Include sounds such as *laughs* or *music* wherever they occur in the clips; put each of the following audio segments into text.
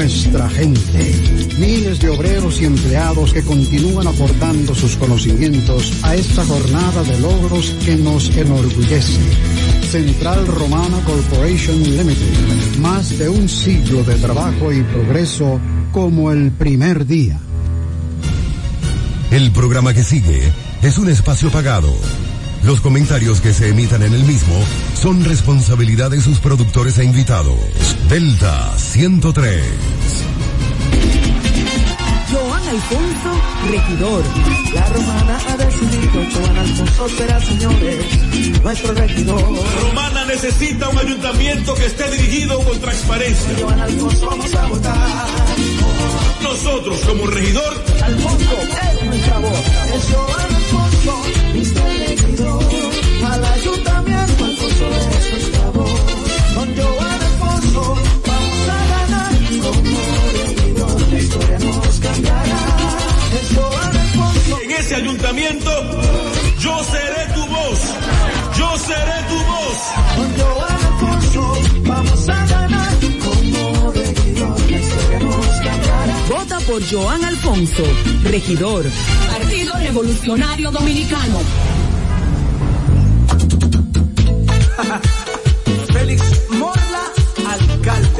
nuestra gente. Miles de obreros y empleados que continúan aportando sus conocimientos a esta jornada de logros que nos enorgullece. Central Romana Corporation Limited. Más de un siglo de trabajo y progreso como el primer día. El programa que sigue es un espacio pagado. Los comentarios que se emitan en el mismo son responsabilidad de sus productores e invitados. Delta 103. Joan Alfonso, regidor. La romana ha decidido, Joan Alfonso será, señores, nuestro regidor. Romana necesita un ayuntamiento que esté dirigido con transparencia. Joan Alfonso vamos a votar. Nosotros como regidor, Alfonso es nuestra voz. Es Joan Alfonso, nuestro regidor. Al ayuntamiento Alfonso es nuestra voz. Con Joan Alfonso vamos a ganar como regidor. La historia nos cambiará. Es Joan Alfonso. en ese ayuntamiento, yo seré tu voz. Yo seré tu voz. Con Joan Alfonso vamos a ganar como regidor. La historia nos cambiará. Vota por Joan Alfonso, regidor. Revolucionario Dominicano. *laughs* Félix Morla, alcalde.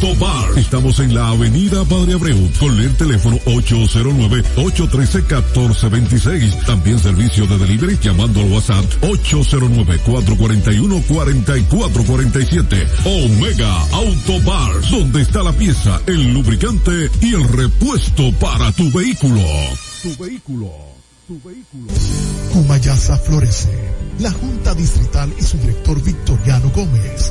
Bar. Estamos en la avenida Padre Abreu con el teléfono 809-813-1426. También servicio de delivery llamando al WhatsApp 809-441-4447. Omega Auto Bar, donde está la pieza, el lubricante y el repuesto para tu vehículo. Tu vehículo. Tu vehículo. Florece. La Junta Distrital y su director Victoriano Gómez,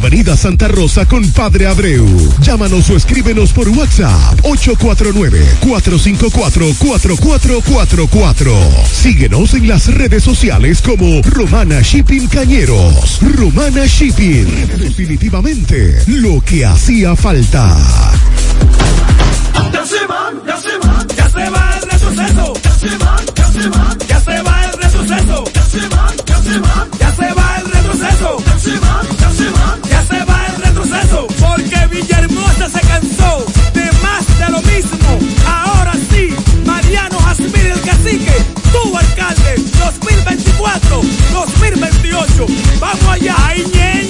Avenida Santa Rosa con Padre Abreu. Llámanos o escríbenos por WhatsApp 849-454-4444. Síguenos en las redes sociales como Romana Shipping Cañeros. Romana Shipping. Definitivamente lo que hacía falta. Ya se van, ya se van, ya se va el retroceso. Ya se van, ya se van, ya se va el retroceso. Ya se van, ya se van, ya se va el retroceso. Villahermosa se cansó de más de lo mismo. Ahora sí, Mariano Jasmine el cacique, tu alcalde, 2024, 2028. Vamos allá, ahí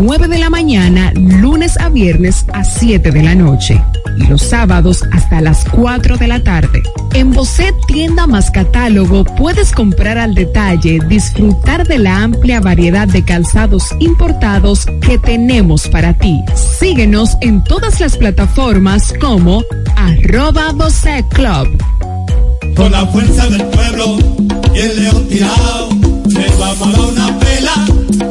9 de la mañana, lunes a viernes a 7 de la noche y los sábados hasta las 4 de la tarde. En Bocet Tienda más Catálogo puedes comprar al detalle, disfrutar de la amplia variedad de calzados importados que tenemos para ti. Síguenos en todas las plataformas como arroba Bocet Club. Con la fuerza del pueblo el león tirado, les vamos a una pela.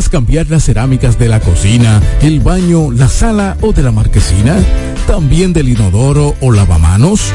¿Deseas cambiar las cerámicas de la cocina, el baño, la sala o de la marquesina? ¿También del inodoro o lavamanos?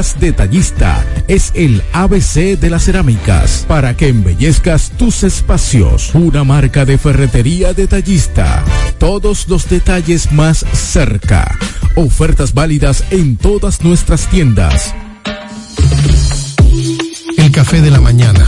Detallista es el ABC de las cerámicas para que embellezcas tus espacios. Una marca de ferretería detallista. Todos los detalles más cerca. Ofertas válidas en todas nuestras tiendas. El café de la mañana.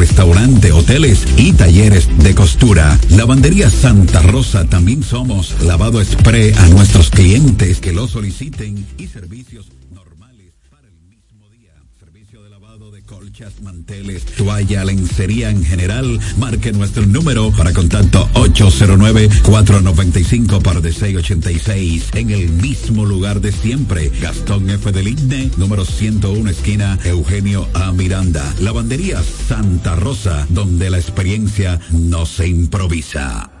restaurantes, hoteles y talleres de costura. Lavandería Santa Rosa también somos lavado spray a nuestros clientes que lo soliciten y servicios colchas, manteles, toalla, lencería en general, marque nuestro número para contacto 809-495 par de 686 en el mismo lugar de siempre. Gastón F. del Igne, número 101, esquina Eugenio A. Miranda. Lavandería Santa Rosa, donde la experiencia no se improvisa.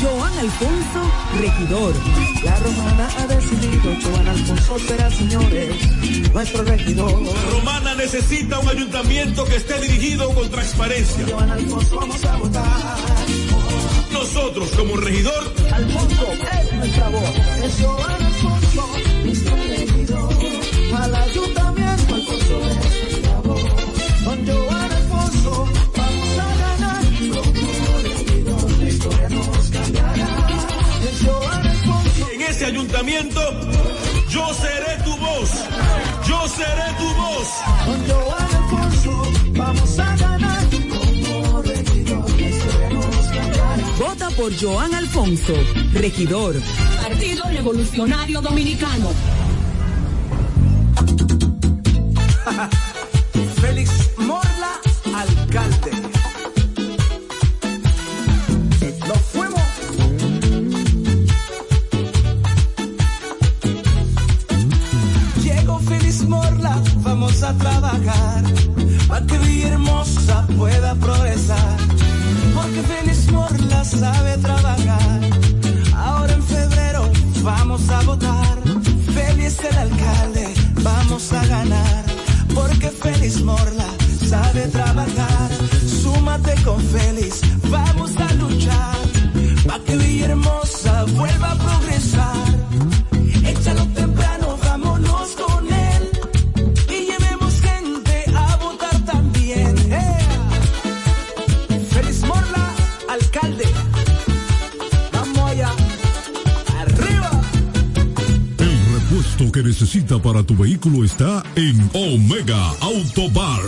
Joan Alfonso, regidor. La romana ha decidido, Joan Alfonso será, señores, nuestro regidor. La romana necesita un ayuntamiento que esté dirigido con transparencia. Joan Alfonso vamos a votar. Nosotros, como regidor, Alfonso es nuestra voz. Es Joan Alfonso, ayuntamiento, yo seré tu voz. Yo seré tu voz. Con Joan Alfonso vamos a ganar. Como regidor, nos cambiará. Vota por Joan Alfonso, regidor. Partido Revolucionario Dominicano. *laughs* vehículo está en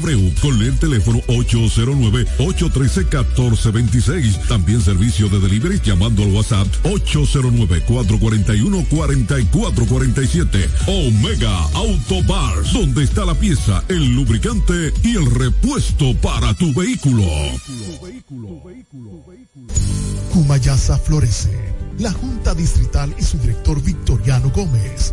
Con el teléfono 809-813-1426. También servicio de delivery llamando al WhatsApp 809-441-4447. Omega Auto Bar, donde está la pieza, el lubricante y el repuesto para tu vehículo. Cumayasa florece. La Junta Distrital y su director Victoriano Gómez,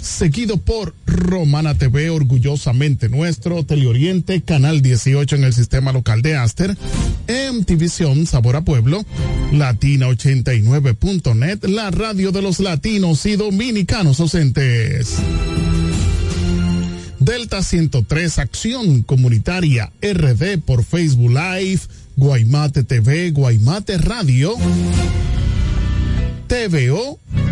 seguido por Romana TV, orgullosamente nuestro, Teleoriente, Canal 18 en el sistema local de Aster, MTVision, Sabor a Pueblo, Latina89.net, la radio de los latinos y dominicanos ausentes. Delta 103 Acción Comunitaria RD por Facebook Live, Guaymate TV, Guaymate Radio, TVO,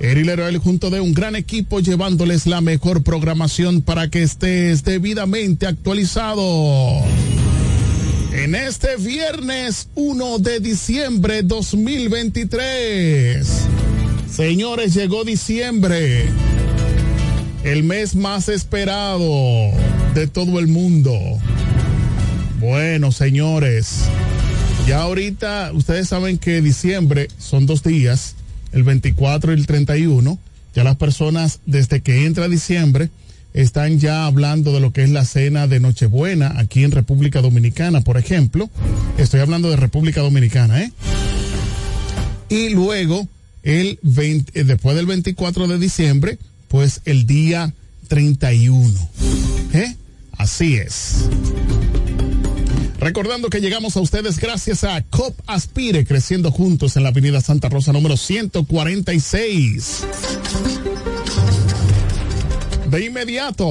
Eri el junto de un gran equipo llevándoles la mejor programación para que estés debidamente actualizado. En este viernes 1 de diciembre 2023. Señores, llegó diciembre. El mes más esperado de todo el mundo. Bueno, señores. Ya ahorita ustedes saben que diciembre son dos días el 24 y el 31, ya las personas desde que entra diciembre están ya hablando de lo que es la cena de Nochebuena aquí en República Dominicana, por ejemplo. Estoy hablando de República Dominicana, ¿eh? Y luego, el 20, eh, después del 24 de diciembre, pues el día 31. ¿Eh? Así es. Recordando que llegamos a ustedes gracias a COP Aspire, creciendo juntos en la Avenida Santa Rosa número 146. De inmediato.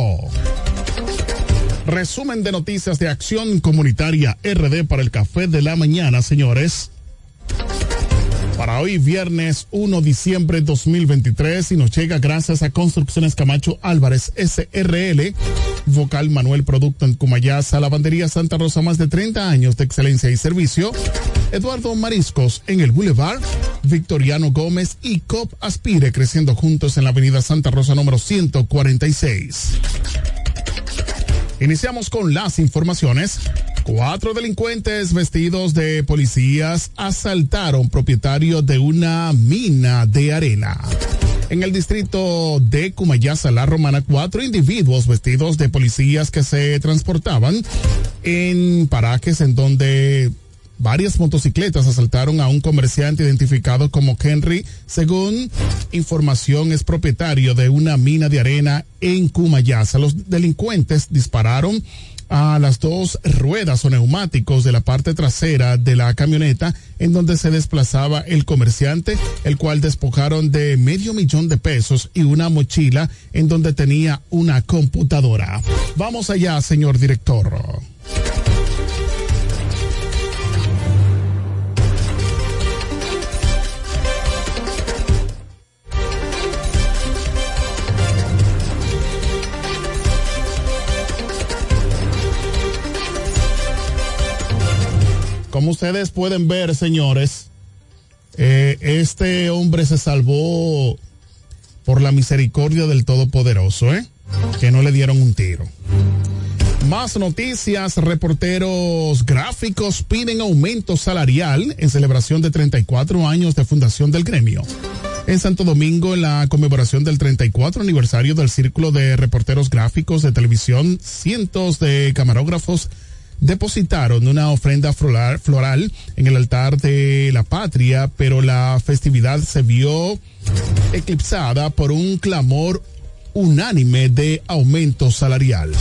Resumen de noticias de Acción Comunitaria RD para el Café de la Mañana, señores para hoy viernes 1 diciembre 2023 y nos llega gracias a Construcciones Camacho Álvarez SRL, Vocal Manuel Producto en Cumayasa, Lavandería Santa Rosa, más de 30 años de excelencia y servicio, Eduardo Mariscos en el Boulevard, Victoriano Gómez y COP Aspire creciendo juntos en la Avenida Santa Rosa número 146. Iniciamos con las informaciones. Cuatro delincuentes vestidos de policías asaltaron propietario de una mina de arena. En el distrito de Cumayasa, La Romana, cuatro individuos vestidos de policías que se transportaban en parajes en donde varias motocicletas asaltaron a un comerciante identificado como Henry. Según información, es propietario de una mina de arena en Cumayasa. Los delincuentes dispararon a las dos ruedas o neumáticos de la parte trasera de la camioneta en donde se desplazaba el comerciante, el cual despojaron de medio millón de pesos y una mochila en donde tenía una computadora. Vamos allá, señor director. Como ustedes pueden ver, señores, eh, este hombre se salvó por la misericordia del Todopoderoso, ¿eh? Que no le dieron un tiro. Más noticias, reporteros gráficos piden aumento salarial en celebración de 34 años de fundación del gremio. En Santo Domingo, en la conmemoración del 34 aniversario del Círculo de Reporteros Gráficos de Televisión, cientos de camarógrafos depositaron una ofrenda floral, en el altar de la patria, pero la festividad se vio eclipsada por un clamor unánime de aumento salarial.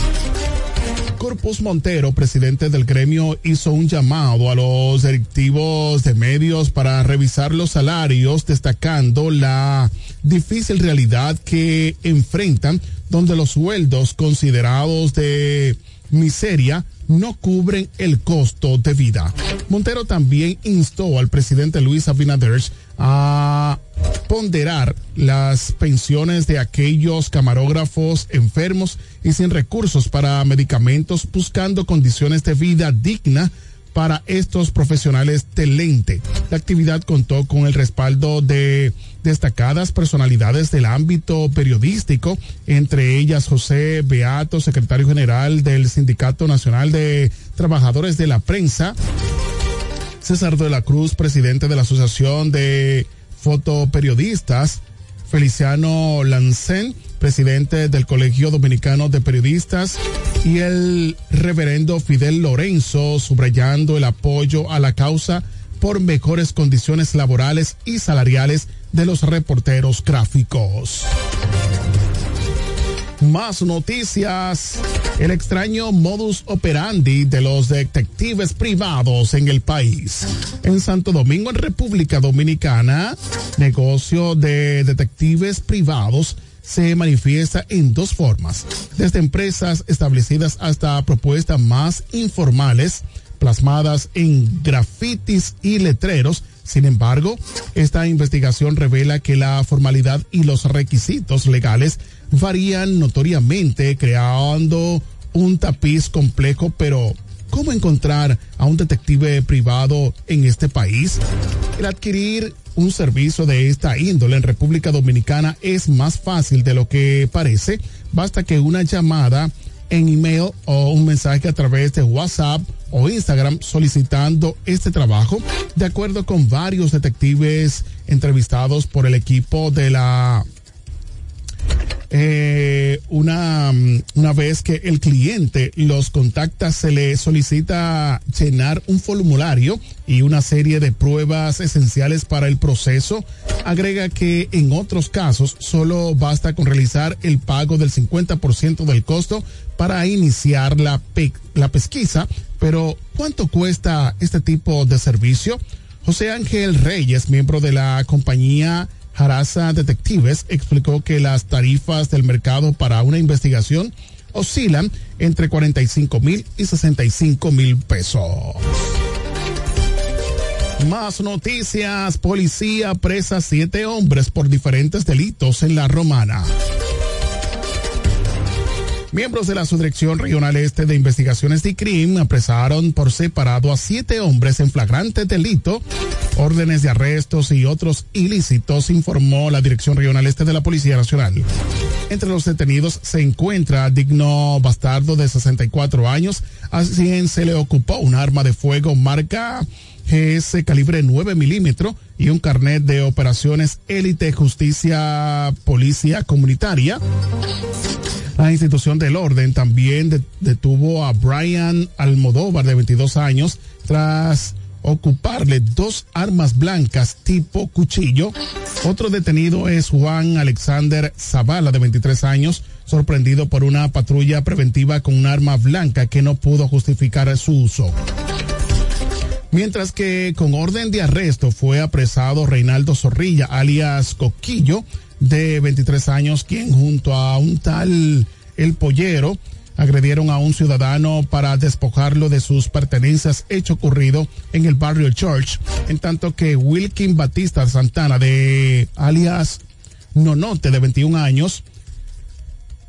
Corpus Montero, presidente del gremio, hizo un llamado a los directivos de medios para revisar los salarios, destacando la difícil realidad que enfrentan, donde los sueldos considerados de miseria no cubren el costo de vida. Montero también instó al presidente Luis Abinader a ponderar las pensiones de aquellos camarógrafos enfermos y sin recursos para medicamentos, buscando condiciones de vida digna para estos profesionales del lente. La actividad contó con el respaldo de destacadas personalidades del ámbito periodístico, entre ellas José Beato, secretario general del Sindicato Nacional de Trabajadores de la Prensa, César de la Cruz, presidente de la Asociación de Fotoperiodistas, Feliciano Lancén, presidente del Colegio Dominicano de Periodistas, y el reverendo Fidel Lorenzo, subrayando el apoyo a la causa por mejores condiciones laborales y salariales de los reporteros gráficos. Más noticias. El extraño modus operandi de los detectives privados en el país. En Santo Domingo, en República Dominicana, negocio de detectives privados se manifiesta en dos formas, desde empresas establecidas hasta propuestas más informales, plasmadas en grafitis y letreros. Sin embargo, esta investigación revela que la formalidad y los requisitos legales varían notoriamente, creando un tapiz complejo, pero ¿cómo encontrar a un detective privado en este país? El adquirir un servicio de esta índole en República Dominicana es más fácil de lo que parece. Basta que una llamada en email o un mensaje a través de WhatsApp o Instagram solicitando este trabajo, de acuerdo con varios detectives entrevistados por el equipo de la eh, una, una vez que el cliente los contacta, se le solicita llenar un formulario y una serie de pruebas esenciales para el proceso. Agrega que en otros casos solo basta con realizar el pago del 50% del costo para iniciar la, la pesquisa. Pero, ¿cuánto cuesta este tipo de servicio? José Ángel Reyes, miembro de la compañía Harasa Detectives explicó que las tarifas del mercado para una investigación oscilan entre 45 mil y 65 mil pesos. Más noticias. Policía presa siete hombres por diferentes delitos en la romana. Miembros de la Subdirección Regional Este de Investigaciones de CRIM apresaron por separado a siete hombres en flagrante delito, órdenes de arrestos y otros ilícitos, informó la Dirección Regional Este de la Policía Nacional. Entre los detenidos se encuentra Digno Bastardo de 64 años, a quien se le ocupó un arma de fuego marca GS calibre 9 milímetros y un carnet de operaciones élite justicia policía comunitaria. La institución del orden también detuvo a Brian Almodóvar de 22 años tras ocuparle dos armas blancas tipo cuchillo. Otro detenido es Juan Alexander Zavala de 23 años, sorprendido por una patrulla preventiva con un arma blanca que no pudo justificar su uso. Mientras que con orden de arresto fue apresado Reinaldo Zorrilla, alias Coquillo, de 23 años, quien junto a un tal El Pollero agredieron a un ciudadano para despojarlo de sus pertenencias, hecho ocurrido en el barrio Church, en tanto que Wilkin Batista Santana, de alias Nonote, de 21 años,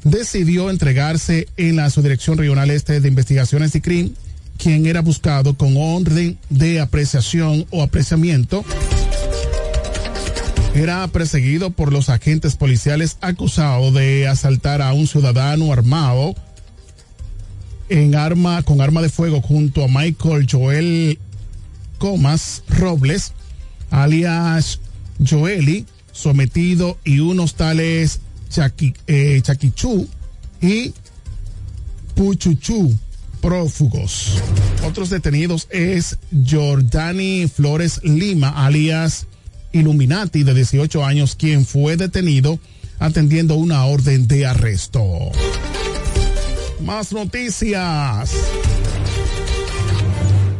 decidió entregarse en la Subdirección Regional Este de Investigaciones y Crimen, quien era buscado con orden de apreciación o apreciamiento. Era perseguido por los agentes policiales acusado de asaltar a un ciudadano armado en arma con arma de fuego junto a Michael Joel Comas Robles, alias Joeli, sometido y unos tales Chaki, eh, Chaquichú y Puchuchú prófugos. Otros detenidos es Jordani Flores Lima, alias Illuminati de 18 años, quien fue detenido atendiendo una orden de arresto. Más noticias.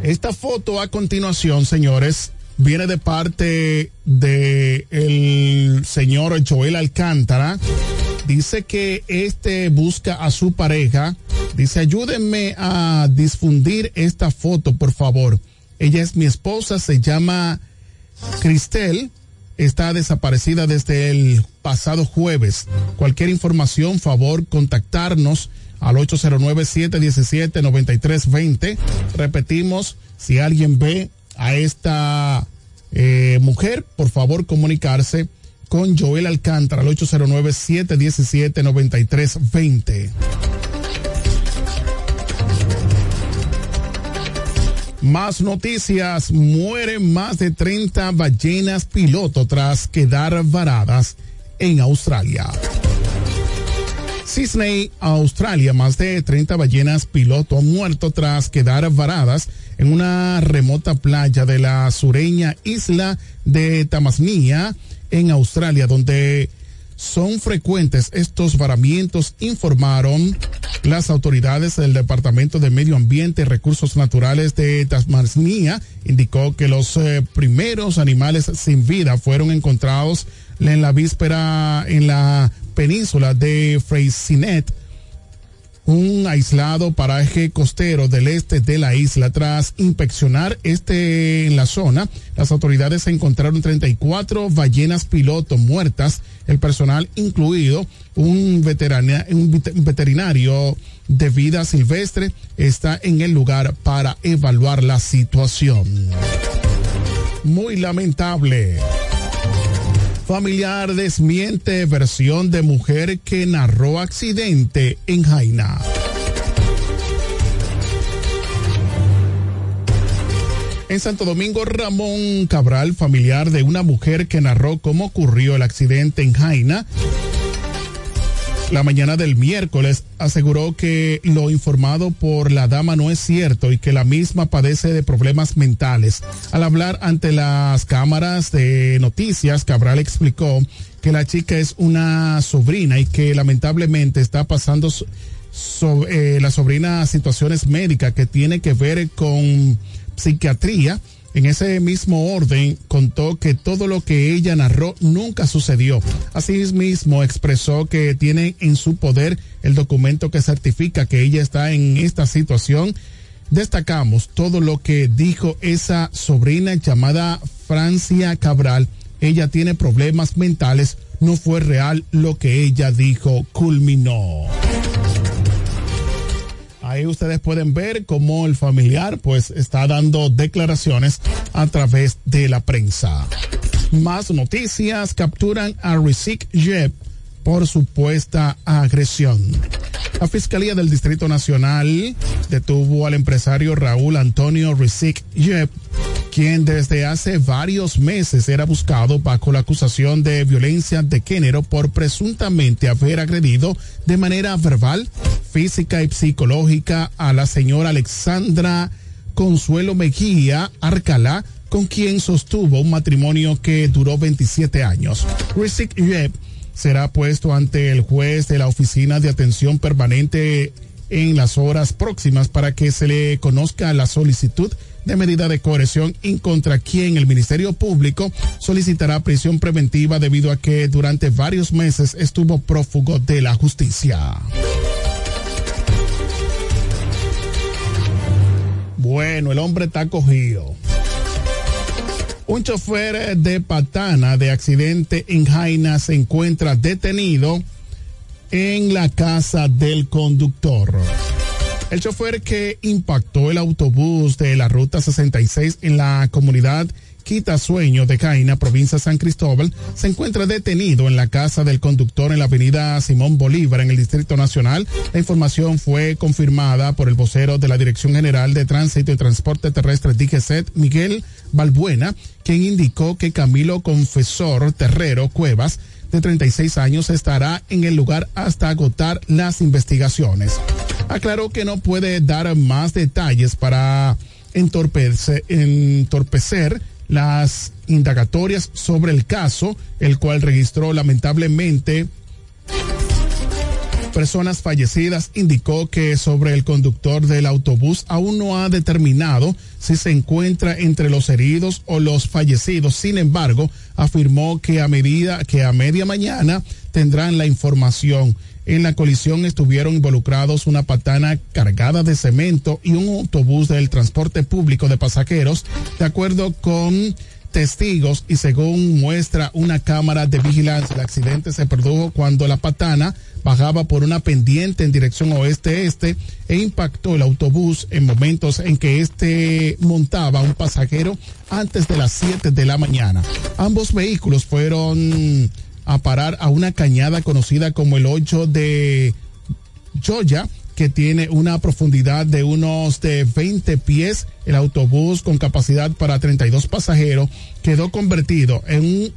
Esta foto a continuación, señores, viene de parte de el señor Joel Alcántara. Dice que este busca a su pareja Dice, ayúdenme a difundir esta foto, por favor. Ella es mi esposa, se llama Cristel, está desaparecida desde el pasado jueves. Cualquier información, favor, contactarnos al 809-717-9320. Repetimos, si alguien ve a esta eh, mujer, por favor comunicarse con Joel Alcántara al 809-717-9320. Más noticias. Mueren más de 30 ballenas piloto tras quedar varadas en Australia. Sydney, Australia, más de 30 ballenas piloto han muerto tras quedar varadas en una remota playa de la sureña isla de Tamasnia, en Australia, donde son frecuentes estos varamientos, informaron las autoridades del Departamento de Medio Ambiente y Recursos Naturales de Tasmania. Indicó que los eh, primeros animales sin vida fueron encontrados en la víspera en la península de Freycinet un aislado paraje costero del este de la isla. Tras inspeccionar este en la zona, las autoridades encontraron 34 ballenas piloto muertas, el personal incluido un, un veterinario de vida silvestre está en el lugar para evaluar la situación. Muy lamentable. Familiar desmiente versión de mujer que narró accidente en Jaina. En Santo Domingo, Ramón Cabral, familiar de una mujer que narró cómo ocurrió el accidente en Jaina, *laughs* la mañana del miércoles aseguró que lo informado por la dama no es cierto y que la misma padece de problemas mentales. Al hablar ante las cámaras de noticias, Cabral explicó que la chica es una sobrina y que lamentablemente está pasando eh, la sobrina situaciones médicas que tiene que ver con psiquiatría en ese mismo orden, contó que todo lo que ella narró nunca sucedió. Asimismo, expresó que tiene en su poder el documento que certifica que ella está en esta situación. Destacamos todo lo que dijo esa sobrina llamada Francia Cabral. Ella tiene problemas mentales. No fue real lo que ella dijo, culminó. Ahí ustedes pueden ver cómo el familiar pues está dando declaraciones a través de la prensa. Más noticias capturan a Rizik Jeb por supuesta agresión. La Fiscalía del Distrito Nacional detuvo al empresario Raúl Antonio Rizik Jeb, quien desde hace varios meses era buscado bajo la acusación de violencia de género por presuntamente haber agredido de manera verbal, física y psicológica a la señora Alexandra Consuelo Mejía Arcalá, con quien sostuvo un matrimonio que duró 27 años. Rizik Jeb será puesto ante el juez de la Oficina de Atención Permanente en las horas próximas para que se le conozca la solicitud de medida de coerción en contra quien el Ministerio Público solicitará prisión preventiva debido a que durante varios meses estuvo prófugo de la justicia. Bueno, el hombre está cogido. Un chofer de patana de accidente en Jaina se encuentra detenido en la casa del conductor. El chofer que impactó el autobús de la ruta 66 en la comunidad Quitasueño de Jaina, provincia de San Cristóbal, se encuentra detenido en la casa del conductor en la avenida Simón Bolívar, en el Distrito Nacional. La información fue confirmada por el vocero de la Dirección General de Tránsito y Transporte Terrestre DGCET, Miguel Balbuena, quien indicó que Camilo Confesor Terrero Cuevas, de 36 años, estará en el lugar hasta agotar las investigaciones. Aclaró que no puede dar más detalles para entorpecer las indagatorias sobre el caso, el cual registró lamentablemente personas fallecidas, indicó que sobre el conductor del autobús aún no ha determinado si se encuentra entre los heridos o los fallecidos. Sin embargo, afirmó que a medida que a media mañana tendrán la información. En la colisión estuvieron involucrados una patana cargada de cemento y un autobús del transporte público de pasajeros, de acuerdo con testigos y según muestra una cámara de vigilancia, el accidente se produjo cuando la patana bajaba por una pendiente en dirección oeste-este e impactó el autobús en momentos en que este montaba un pasajero antes de las 7 de la mañana. Ambos vehículos fueron a parar a una cañada conocida como el 8 de Joya, que tiene una profundidad de unos de 20 pies. El autobús con capacidad para 32 pasajeros quedó convertido en un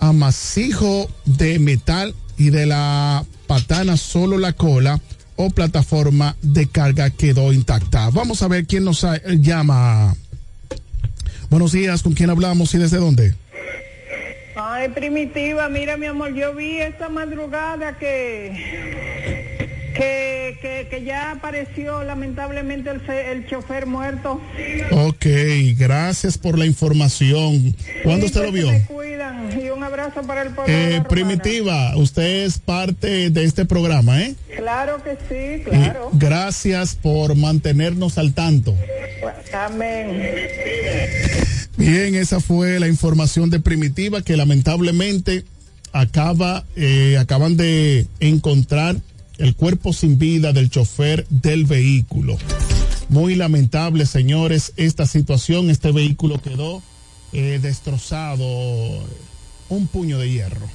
amasijo de metal y de la patana solo la cola o plataforma de carga quedó intacta. Vamos a ver quién nos llama. Buenos días, ¿con quién hablamos y desde dónde? Ay, primitiva, mira mi amor, yo vi esta madrugada que que, que, que, ya apareció lamentablemente el, el, chofer muerto. Ok, gracias por la información. ¿Cuándo usted lo vio? Me cuidan y un abrazo para el pueblo. Eh, primitiva, usted es parte de este programa, ¿eh? Claro que sí, claro. Y gracias por mantenernos al tanto. Amén. Bien, esa fue la información de Primitiva que lamentablemente acaba, eh, acaban de encontrar el cuerpo sin vida del chofer del vehículo. Muy lamentable, señores, esta situación. Este vehículo quedó eh, destrozado. Un puño de hierro.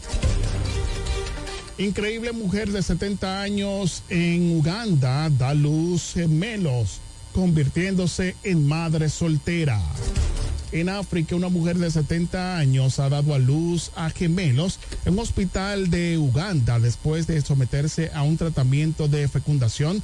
Increíble mujer de 70 años en Uganda da luz gemelos, convirtiéndose en madre soltera. En África, una mujer de 70 años ha dado a luz a gemelos en un hospital de Uganda después de someterse a un tratamiento de fecundación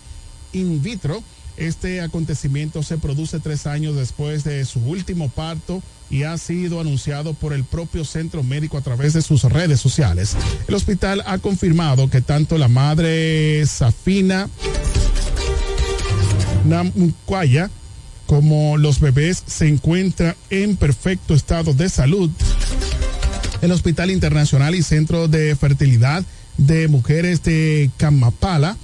in vitro. Este acontecimiento se produce tres años después de su último parto y ha sido anunciado por el propio centro médico a través de sus redes sociales. El hospital ha confirmado que tanto la madre Safina Namkwaya como los bebés se encuentran en perfecto estado de salud. El Hospital Internacional y Centro de Fertilidad de Mujeres de Kamapala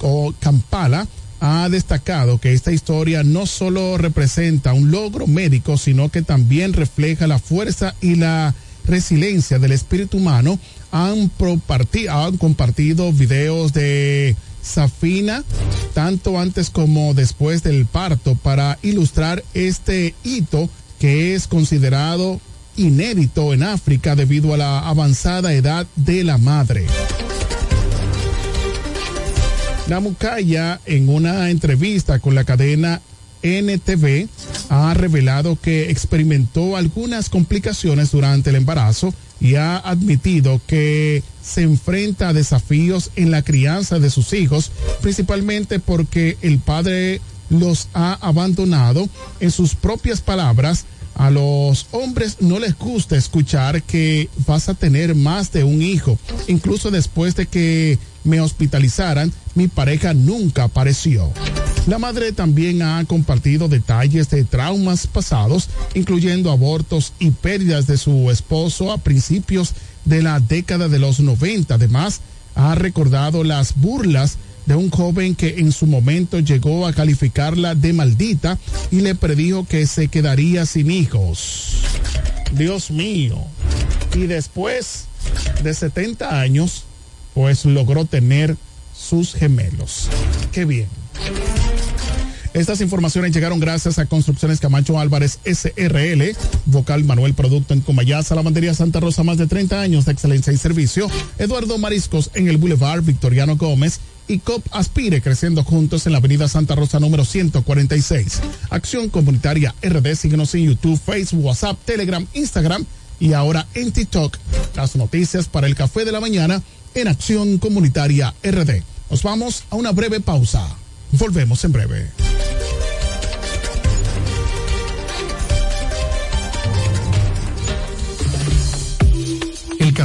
o Kampala ha destacado que esta historia no solo representa un logro médico, sino que también refleja la fuerza y la resiliencia del espíritu humano. Han, han compartido videos de Safina, tanto antes como después del parto, para ilustrar este hito que es considerado inédito en África debido a la avanzada edad de la madre. Namukaya, en una entrevista con la cadena NTV, ha revelado que experimentó algunas complicaciones durante el embarazo y ha admitido que se enfrenta a desafíos en la crianza de sus hijos, principalmente porque el padre los ha abandonado. En sus propias palabras, a los hombres no les gusta escuchar que vas a tener más de un hijo. Incluso después de que me hospitalizaran, mi pareja nunca apareció. La madre también ha compartido detalles de traumas pasados, incluyendo abortos y pérdidas de su esposo a principios de la década de los 90. Además, ha recordado las burlas de un joven que en su momento llegó a calificarla de maldita y le predijo que se quedaría sin hijos. Dios mío. Y después de 70 años, pues logró tener sus gemelos. Qué bien. Estas informaciones llegaron gracias a Construcciones Camacho Álvarez SRL, Vocal Manuel Producto en Comayá, Salamandería Santa Rosa, más de 30 años de excelencia y servicio, Eduardo Mariscos en el Boulevard Victoriano Gómez y COP Aspire creciendo juntos en la Avenida Santa Rosa número 146. Acción Comunitaria RD, síguenos en YouTube, Facebook, WhatsApp, Telegram, Instagram y ahora en TikTok. Las noticias para el café de la mañana en Acción Comunitaria RD. Nos vamos a una breve pausa. Volvemos en breve.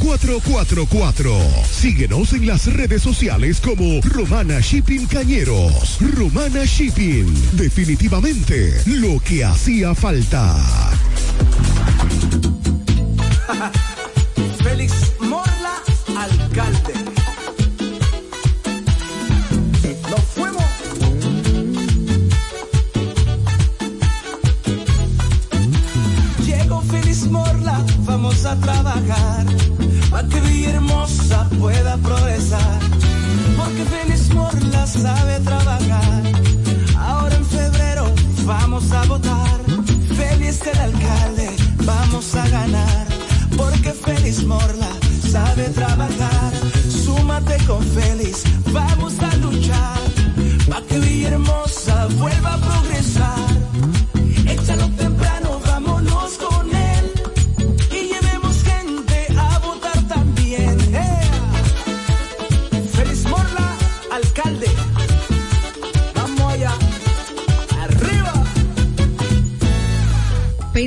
4444. Síguenos en las redes sociales como Romana Shipping Cañeros. Romana Shipping. Definitivamente lo que hacía falta. *laughs* Félix Morla, alcalde. Nos fuimos. Llegó Félix Morla, vamos a trabajar. Para que Villahermosa pueda progresar. Porque Félix Morla sabe trabajar. Ahora en febrero vamos a votar. Félix el alcalde, vamos a ganar. Porque Félix Morla sabe trabajar. Súmate con Félix, vamos a luchar. Para que Villahermosa vuelva a progresar.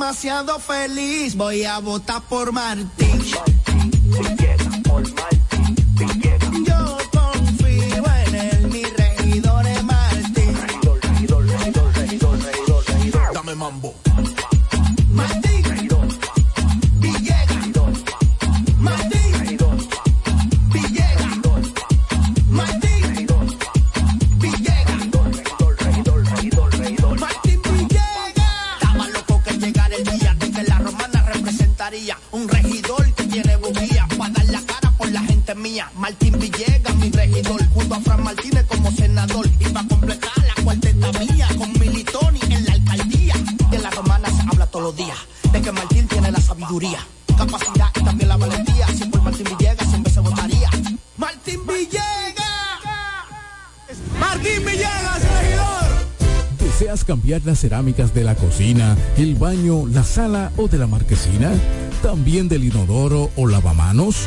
Demasiado feliz, voy a votar por Martín. Yo confío en él, mi regidor es Martín. Dame mambo. ¿Deseas cambiar las cerámicas de la cocina, el baño, la sala o de la marquesina? ¿También del inodoro o lavamanos?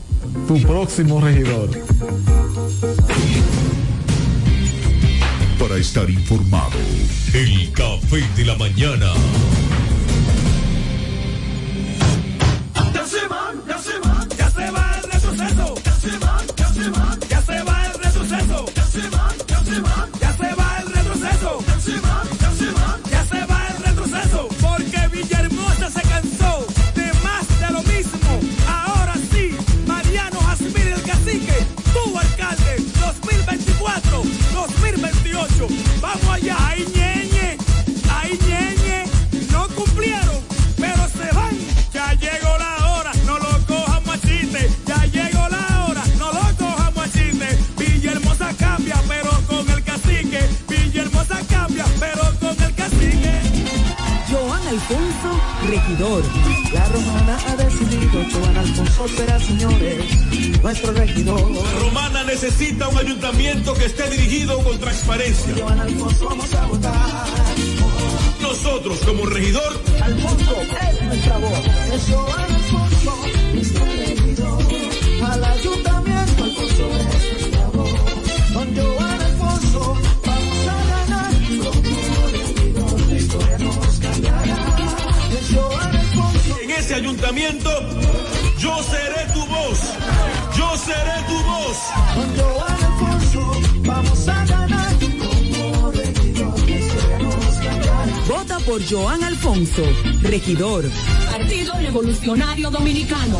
tu próximo regidor. Para estar informado, el café de la mañana. Alfonso, regidor. La romana ha decidido, Joan Alfonso será, señores, nuestro regidor. Romana necesita un ayuntamiento que esté dirigido con transparencia. Joan Alfonso vamos a votar. Nosotros como regidor, Alfonso es nuestra voz. Es Joan Alfonso, ayuntamiento, yo seré tu voz. Yo seré tu voz. Con Joan Alfonso vamos a ganar. Como regidor cambiará. Vota por Joan Alfonso, regidor. Partido Revolucionario Dominicano.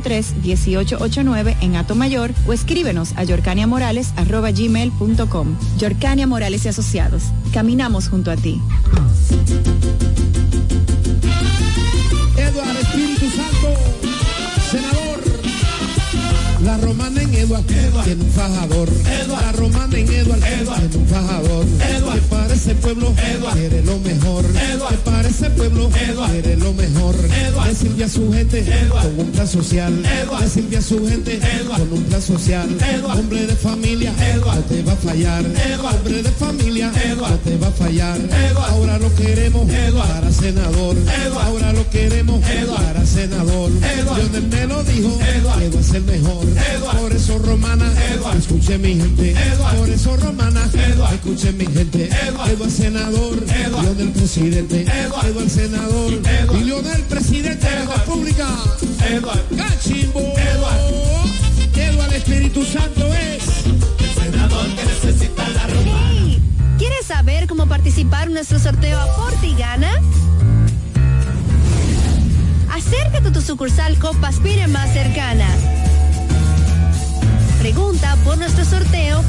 809-553-1889 en Atomayor o escríbenos a yorcaniamorales.com. Yorcania Morales y Asociados. Caminamos junto a ti. Eduardo Espíritu Santo, senador. La romana en Eduard, tiene un fajador. La romana en Eduard, tiene un fajador. Que para ese pueblo quiere lo mejor. Que para ese pueblo quiere lo mejor. Decirle a su gente con un plan social. Decirle a su gente con un plan social. Hombre de familia, no te va a fallar. Hombre de familia, no te va a fallar. Ahora lo queremos para senador. Ahora lo queremos para senador. Lionel me lo dijo, que va a ser mejor. Por eso romana, escuche mi gente. Por eso romana, escuche mi gente. Eduardo senador, León del presidente. Eduardo senador, y del presidente la República. Cachimbo. Eduardo el Espíritu Santo es el senador que necesita la romana. ¿Quieres saber cómo participar en nuestro sorteo Aporte y Gana? Acércate a tu sucursal Copa Aspire más cercana. Pregunta por nuestro sorteo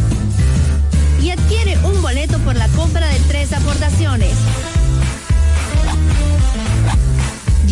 y adquiere un boleto por la compra de tres aportaciones.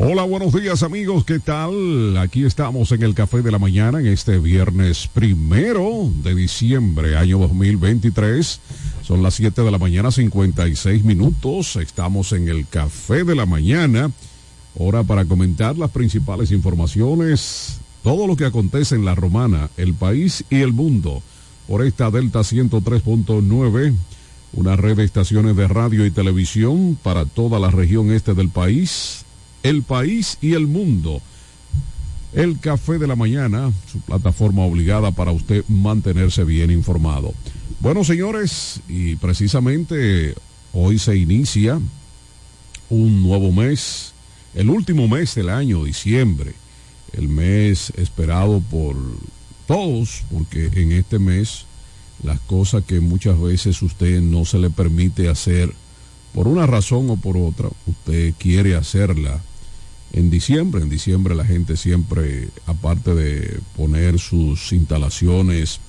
Hola, buenos días amigos, ¿qué tal? Aquí estamos en el Café de la Mañana en este viernes primero de diciembre, año 2023. Son las 7 de la mañana, 56 minutos. Estamos en el Café de la Mañana. Hora para comentar las principales informaciones, todo lo que acontece en la Romana, el país y el mundo. Por esta Delta 103.9, una red de estaciones de radio y televisión para toda la región este del país el país y el mundo. El Café de la Mañana, su plataforma obligada para usted mantenerse bien informado. Bueno, señores, y precisamente hoy se inicia un nuevo mes, el último mes del año, diciembre, el mes esperado por todos, porque en este mes las cosas que muchas veces usted no se le permite hacer por una razón o por otra, usted quiere hacerla en diciembre. En diciembre la gente siempre, aparte de poner sus instalaciones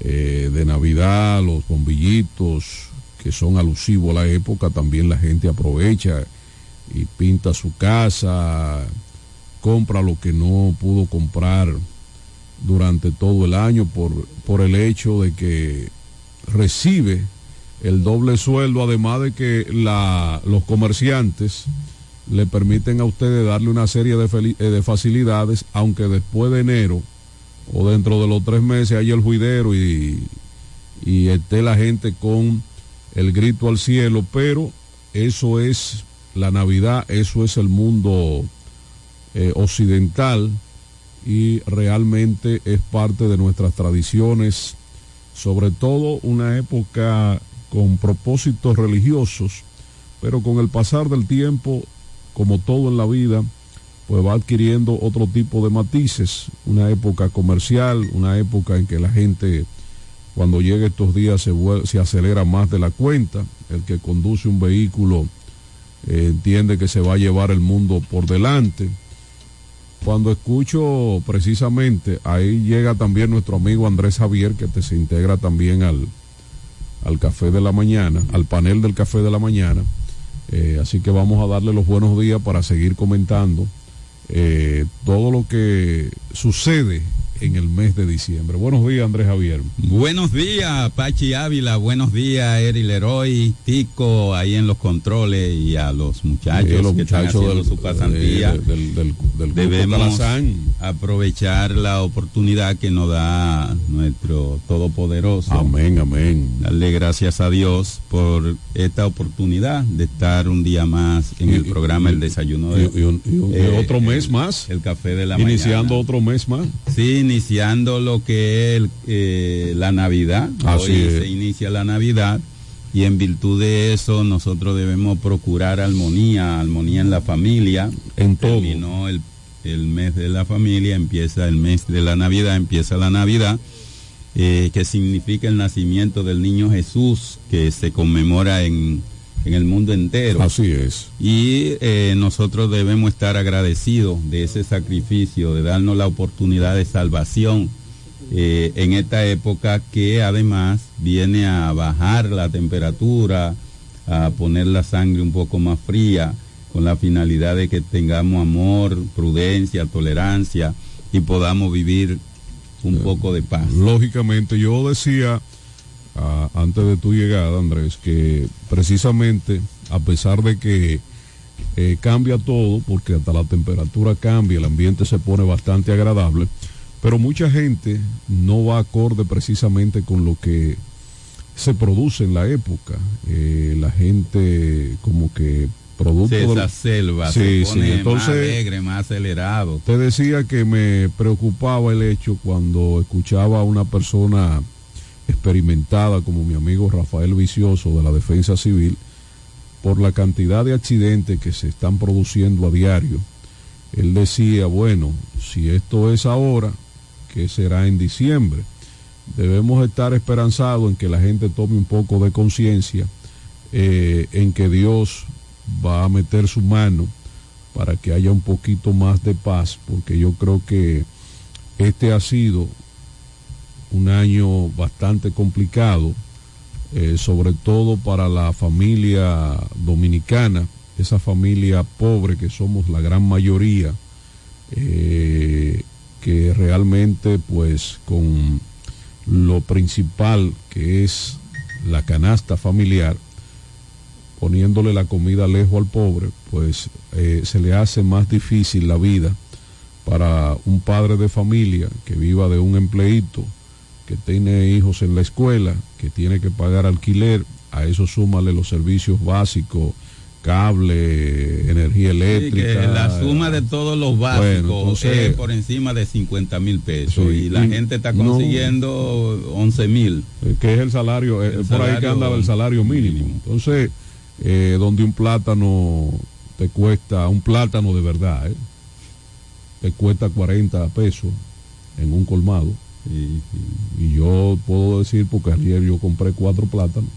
eh, de Navidad, los bombillitos que son alusivos a la época, también la gente aprovecha y pinta su casa, compra lo que no pudo comprar durante todo el año por, por el hecho de que recibe el doble sueldo, además de que la, los comerciantes le permiten a ustedes darle una serie de, eh, de, facilidades, aunque después de enero o dentro de los tres meses haya el juidero y, y esté la gente con el grito al cielo, pero eso es la Navidad, eso es el mundo eh, occidental y realmente es parte de nuestras tradiciones, sobre todo una época con propósitos religiosos, pero con el pasar del tiempo, como todo en la vida, pues va adquiriendo otro tipo de matices, una época comercial, una época en que la gente Cuando llegue estos días se, se acelera más de la cuenta. El que conduce un vehículo eh, entiende que se va a llevar el mundo por delante. Cuando escucho precisamente, ahí llega también nuestro amigo Andrés Javier, que te se integra también al, al café de la mañana, al panel del café de la mañana. Eh, así que vamos a darle los buenos días para seguir comentando eh, todo lo que sucede en el mes de diciembre. Buenos días, Andrés Javier. Buenos días, Pachi Ávila. Buenos días, Eri Leroy, Tico, ahí en los controles y a los muchachos Sí, los que están haciendo del- su pasantía. eh, del- del- del grupo Debemos aprovechar la oportunidad que nos da nuestro Todopoderoso. Amén, amén. Darle gracias a Dios por esta oportunidad de estar un día más en Y- el programa El Desayuno de y un- eh, otro mes el- más. El café de la Iniciando mañana. otro mes más. Sí, iniciando lo que es eh, la Navidad. Así Hoy es. se inicia la Navidad y en virtud de eso nosotros debemos procurar armonía, armonía en la familia. En todo. Terminó el, el mes de la familia, empieza el mes de la Navidad, empieza la Navidad, eh, que significa el nacimiento del niño Jesús, que se conmemora en, en el mundo entero. Así es. Y eh, nosotros debemos estar agradecidos de ese sacrificio, de darnos la oportunidad de salvación eh, en esta época que además viene a bajar la temperatura, a poner la sangre un poco más fría, con la finalidad de que tengamos amor, prudencia, tolerancia y podamos vivir un poco de paz. Lógicamente, yo decía antes de tu llegada, Andrés, que precisamente a pesar de que eh, cambia todo, porque hasta la temperatura cambia, el ambiente se pone bastante agradable, pero mucha gente no va acorde precisamente con lo que se produce en la época. Eh, la gente como que producto Se del- exacerba, Sí, se sí, pone entonces- más alegre, más acelerado. te decía que me preocupaba el hecho cuando escuchaba a una persona experimentada como mi amigo Rafael Vicioso de la Defensa Civil por la cantidad de accidentes que se están produciendo a diario. Él decía, bueno, si esto es ahora, ¿qué será en diciembre? Debemos estar esperanzados en que la gente tome un poco de conciencia, eh, en que Dios va a meter su mano para que haya un poquito más de paz, porque yo creo que este ha sido un año bastante complicado, eh, sobre todo para la familia dominicana, esa familia pobre que somos la gran mayoría, eh, que realmente pues con lo principal que es la canasta familiar, poniéndole la comida lejos al pobre, pues eh, se le hace más difícil la vida para un padre de familia que viva de un empleito, que tiene hijos en la escuela, que tiene que pagar alquiler, a eso súmale los servicios básicos, cable, energía Sí, eléctrica. que la suma de todos los básicos Bueno, entonces- es por encima de 50 mil pesos Sí, y la y gente está no- consiguiendo 11 mil. eh, que es el salario, eh, El por ahí que salario anda el salario mínimo. Entonces, eh, donde un plátano te cuesta, un plátano de verdad, eh, te cuesta 40 pesos en un colmado. Y yo puedo decir, porque ayer yo compré cuatro plátanos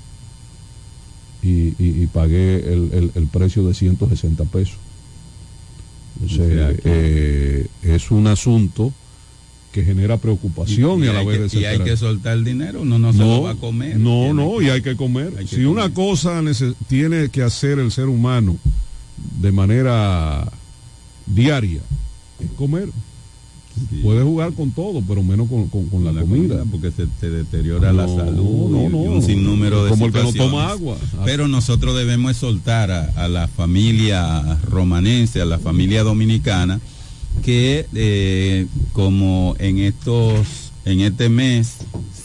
y, y- y pagué el, el- el precio de 160 pesos. Entonces, O sea que- eh, es un asunto que genera preocupación y, a la vez que, y hay que soltar el dinero, uno no, se lo va a comer. No, no, que- y hay que comer. hay que si una cosa tiene que hacer el ser humano de manera diaria, es comer. Puede jugar con todo, pero menos con, con- con la, comida. porque se te deteriora la salud no, no. y un sinnúmero de Como el que no toma agua. Pero nosotros debemos soltar a, a la familia romanense, a la familia dominicana, que eh, como en estos, en este mes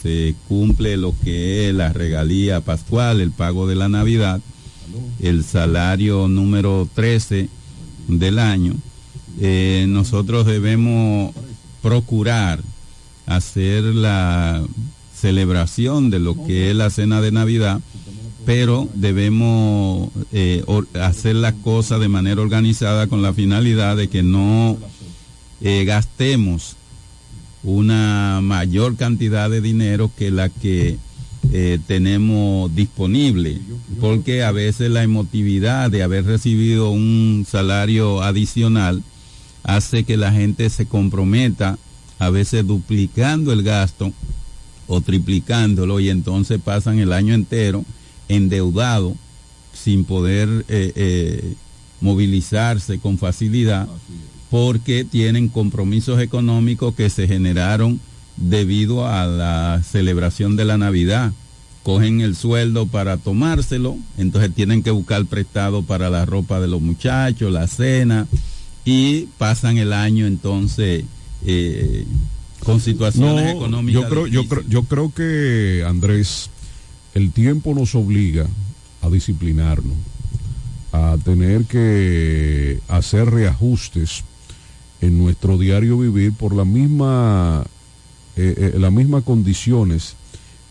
se cumple lo que es la regalía pascual, el pago de la Navidad, el salario número 13 del año, eh, nosotros debemos procurar hacer la celebración de lo que es la cena de Navidad, pero debemos eh, hacer las cosas de manera organizada con la finalidad de que no eh, gastemos una mayor cantidad de dinero que la que tenemos disponible, porque a veces la emotividad de haber recibido un salario adicional hace que la gente se comprometa, a veces duplicando el gasto o triplicándolo y entonces pasan el año entero endeudado sin poder eh, eh, movilizarse con facilidad porque tienen compromisos económicos que se generaron debido a la celebración de la Navidad. Cogen el sueldo para tomárselo, entonces tienen que buscar prestado para la ropa de los muchachos, la cena, y pasan el año entonces eh, con situaciones económicas. Yo creo, yo, creo, yo creo que, Andrés, el tiempo nos obliga a disciplinarnos, a tener que hacer reajustes en nuestro diario vivir por la misma eh, eh, las mismas condiciones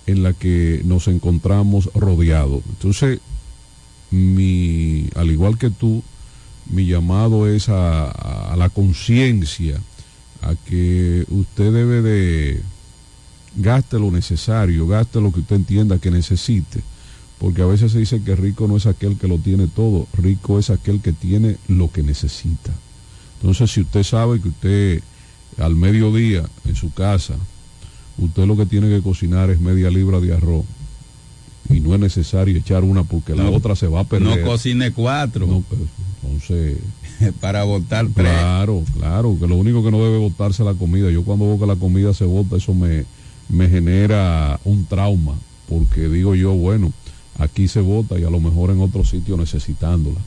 en las que nos encontramos rodeados. Entonces, mi, al igual que tú, mi llamado es a, a la conciencia, a que usted debe de gaste lo necesario, gaste lo que usted entienda que necesite, porque a veces se dice que rico no es aquel que lo tiene todo, rico es aquel que tiene lo que necesita. Entonces, si usted sabe que usted al mediodía en su casa usted lo que tiene que cocinar es media libra de arroz y no es necesario echar una porque la No, otra se va a perder. No cocine cuatro. No, entonces, *laughs* para tres. claro, claro, que lo único que no debe botarse es la comida. Yo cuando veo que la comida se bota, eso me, me genera un trauma, porque digo yo, bueno, aquí se bota y a lo mejor en otro sitio necesitándola.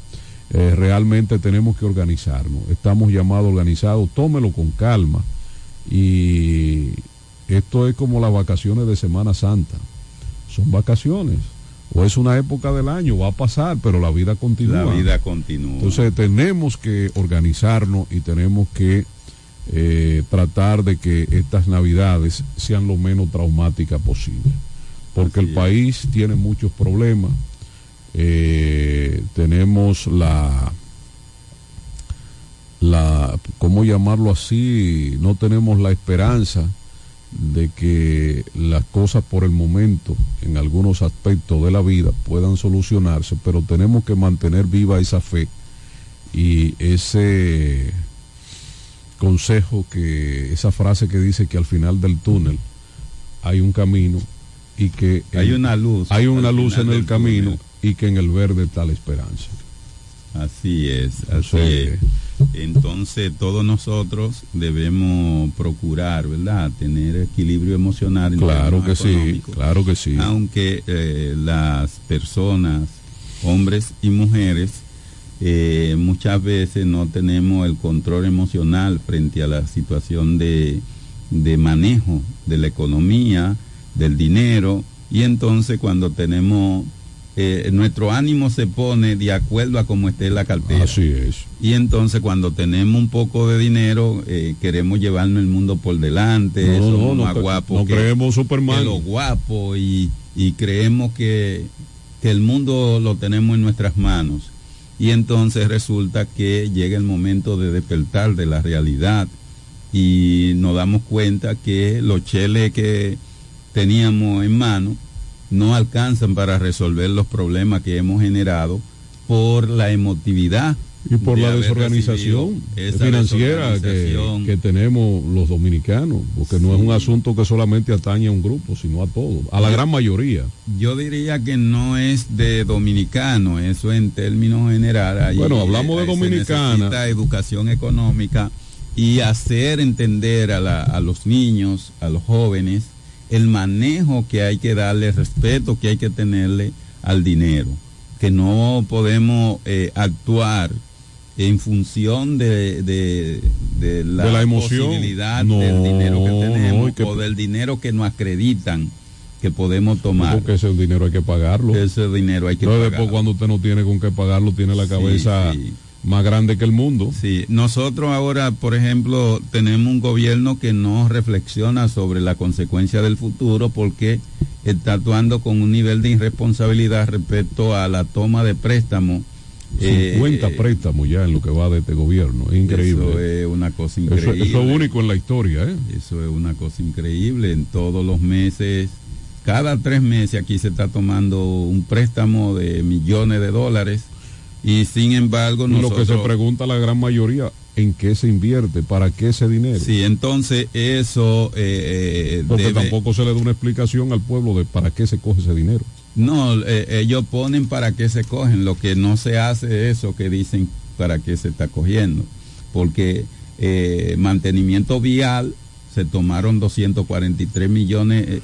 Eh, realmente tenemos que organizarnos. Estamos llamados organizados, tómelo con calma. Y esto es como las vacaciones de Semana Santa. Son vacaciones. O es una época del año, va a pasar, pero la vida continúa. La vida continúa. Entonces tenemos que organizarnos y tenemos que eh, tratar de que estas navidades sean lo menos traumáticas posible. Porque el país tiene muchos problemas. Eh, tenemos la, la, ¿cómo llamarlo así? No tenemos la esperanza de que las cosas por el momento, en algunos aspectos de la vida, puedan solucionarse, pero tenemos que mantener viva esa fe y ese consejo que, esa frase que dice que al final del túnel hay un camino y que Hay en- una luz hay una luz en el camino y que en el verde está la esperanza. Así es, así es. Entonces todos nosotros debemos procurar, ¿verdad? Tener equilibrio emocional. en Claro que sí, claro que sí. Aunque eh, las personas, hombres y mujeres, eh, muchas veces no tenemos el control emocional frente a la situación de, de manejo de la economía, del dinero, y entonces cuando tenemos eh, nuestro ánimo se pone de acuerdo a cómo esté la cartera. Así es. Y entonces cuando tenemos un poco de dinero, eh, queremos llevarnos el mundo por delante, No, somos no, más no, guapos no que, creemos Superman. que los guapos y, y creemos que, que el mundo lo tenemos en nuestras manos. Y entonces resulta que llega el momento de despertar de la realidad y nos damos cuenta que los cheles que teníamos en mano no alcanzan para resolver los problemas que hemos generado por la emotividad y por de la desorganización financiera que, desorganización. que tenemos los dominicanos, porque no es un asunto que solamente atañe a un grupo, sino a todos, a la Yo- gran mayoría. Yo diría que no es de dominicano, eso en términos generales. Bueno, hablamos de ahí se dominicana. necesita educación económica y hacer entender a, la- a los niños, a los jóvenes, el manejo que hay que darle, el respeto que hay que tenerle al dinero. Que no podemos eh, actuar en función de, de- de la, De la emoción. posibilidad No, del dinero que tenemos no, y que- o del dinero que nos acreditan que podemos tomar. Porque ese dinero hay que pagarlo. Ese dinero hay que Entonces, pagarlo. después cuando usted no tiene con qué pagarlo, tiene la cabeza más grande que el mundo. Sí, nosotros ahora, por ejemplo, tenemos un gobierno que no reflexiona sobre la consecuencia del futuro porque está actuando con un nivel de irresponsabilidad respecto a la toma de préstamos Eh, 50 préstamos ya en lo que va de este gobierno. Es increíble. Eso es una cosa Eso- increíble. eso es único en la historia, ¿eh? Eso es una cosa increíble. En todos los meses, cada tres meses aquí se está tomando un préstamo de millones de dólares y sin embargo Lo que se nosotros... pregunta la gran mayoría, ¿en qué se invierte? ¿Para qué ese dinero? Sí, entonces eso eh, eh, Porque debe- tampoco se le da una explicación al pueblo de para qué se coge ese dinero. No, eh, ellos ponen para qué se cogen. Lo que no se hace es eso que dicen para qué se está cogiendo. Porque eh, mantenimiento vial se tomaron 243 millones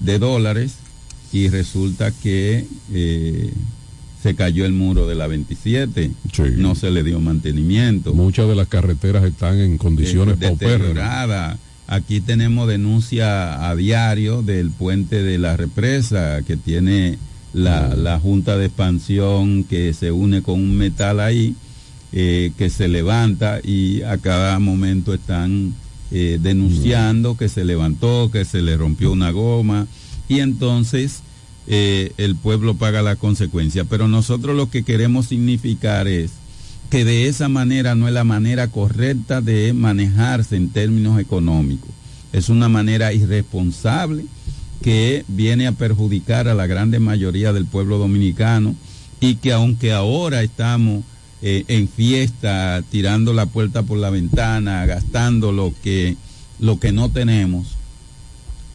de dólares y resulta que se cayó el muro de la 27. No se le dio mantenimiento. Muchas de las carreteras están en condiciones Eh, paupérrimas. deteriorada. Aquí tenemos denuncia a diario del puente de la represa que tiene la, la Junta de Expansión que se une con un metal ahí eh, que se levanta y a cada momento están eh, denunciando que se levantó, que se le rompió una goma y entonces eh, el pueblo paga la consecuencia. Pero nosotros lo que queremos significar es que de esa manera no es la manera correcta de manejarse en términos económicos. Es una manera irresponsable que viene a perjudicar a la grande mayoría del pueblo dominicano y que aunque ahora estamos eh, en fiesta, tirando la puerta por la ventana, gastando lo que, lo que no tenemos,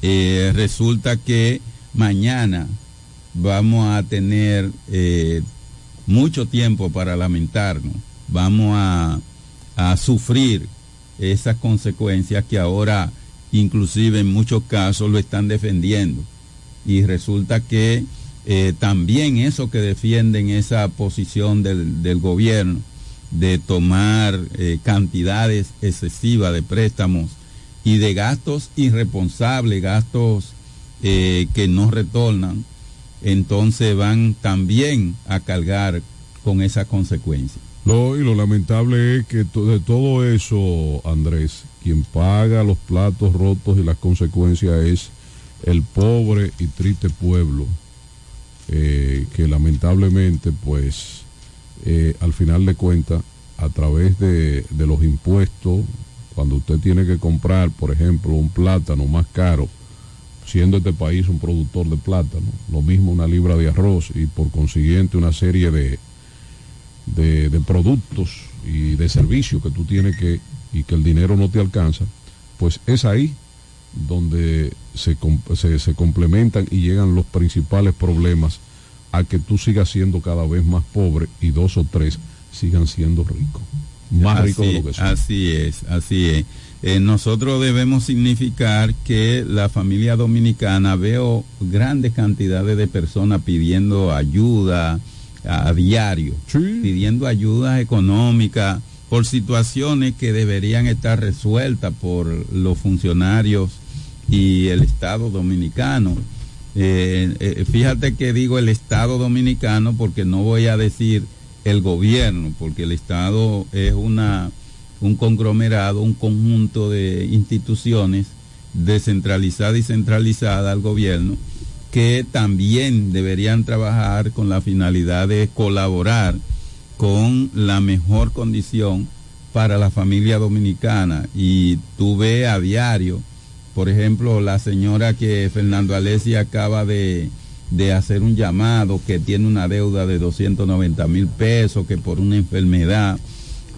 eh, resulta que mañana vamos a tener eh, mucho tiempo para lamentarnos, vamos a, sufrir esas consecuencias que ahora inclusive en muchos casos lo están defendiendo. Y resulta que eh, también eso que defienden esa posición del, del gobierno de tomar eh, cantidades excesivas de préstamos y de gastos irresponsables, gastos eh, que no retornan, entonces van también a cargar con esa consecuencia. Lo, y lo lamentable es que de todo eso, Andrés, quien paga los platos rotos y las consecuencias es el pobre y triste pueblo, eh, que lamentablemente, pues, eh, al final de cuentas, a través de los impuestos, cuando usted tiene que comprar, por ejemplo, un plátano más caro, siendo este país un productor de plátano, lo mismo una libra de arroz y por consiguiente una serie de, de, de productos y de servicios que tú tienes que y que el dinero no te alcanza, pues es ahí donde se, se, se complementan y llegan los principales problemas a que tú sigas siendo cada vez más pobre y dos o tres sigan siendo ricos, más ricos de lo que son. Así es, así es. Eh, nosotros debemos significar que la familia dominicana veo grandes cantidades de personas pidiendo ayuda a, a diario, pidiendo ayuda económica por situaciones que deberían estar resueltas por los funcionarios y el Estado dominicano. Eh, eh, fíjate que digo el Estado dominicano porque no voy a decir el gobierno, porque el Estado es una un conglomerado, un conjunto de instituciones descentralizadas y centralizadas al gobierno que también deberían trabajar con la finalidad de colaborar con la mejor condición para la familia dominicana. Y tú ves a diario por ejemplo, la señora que Fernando Alessi acaba de, de hacer un llamado, que tiene una deuda de 290 mil pesos, que por una enfermedad,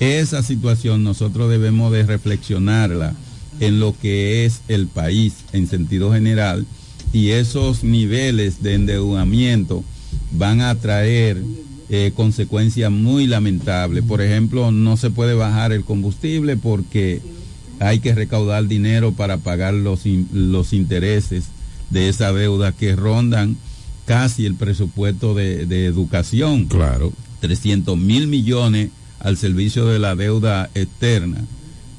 esa situación nosotros debemos de reflexionarla en lo que es el país en sentido general y esos niveles de endeudamiento van a traer eh, consecuencias muy lamentables. Por ejemplo, no se puede bajar el combustible porque hay que recaudar dinero para pagar los, los intereses de esa deuda que rondan casi el presupuesto de, de educación. Claro. 300 mil millones al servicio de la deuda externa.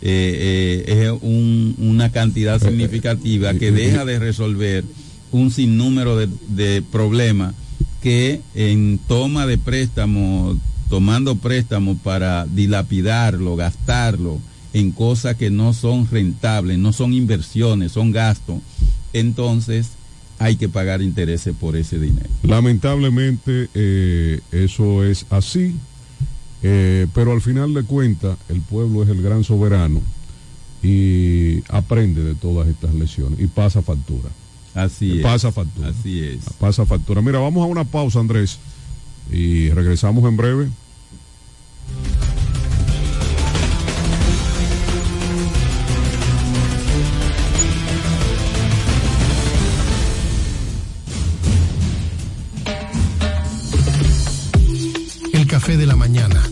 Eh, eh, es un- una cantidad significativa que deja de resolver un sinnúmero de, de problemas que en toma de préstamo, tomando préstamos para dilapidarlo, gastarlo en cosas que no son rentables, no son inversiones, son gastos, entonces hay que pagar intereses por ese dinero. Lamentablemente eh, eso es así Eh, pero al final de cuentas, el pueblo es el gran soberano y aprende de todas estas lesiones y pasa factura. Así es. Pasa factura. Así es. Pasa factura. Mira, vamos a una pausa, Andrés, y regresamos en breve. El café de la mañana.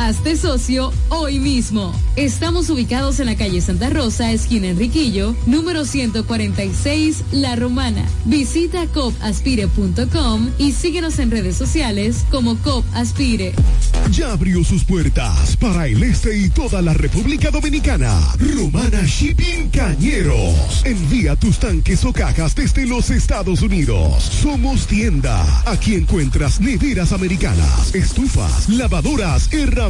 Hazte socio hoy mismo. Estamos ubicados en la calle Santa Rosa, esquina Enriquillo, número 146, La Romana. Visita copaspire.com y síguenos en redes sociales como COP Aspire. Ya abrió sus puertas para el este y toda la República Dominicana. Romana Shipping Cañeros. Envía tus tanques o cajas desde los Estados Unidos. Somos tienda. Aquí encuentras neveras americanas, estufas, lavadoras, herramientas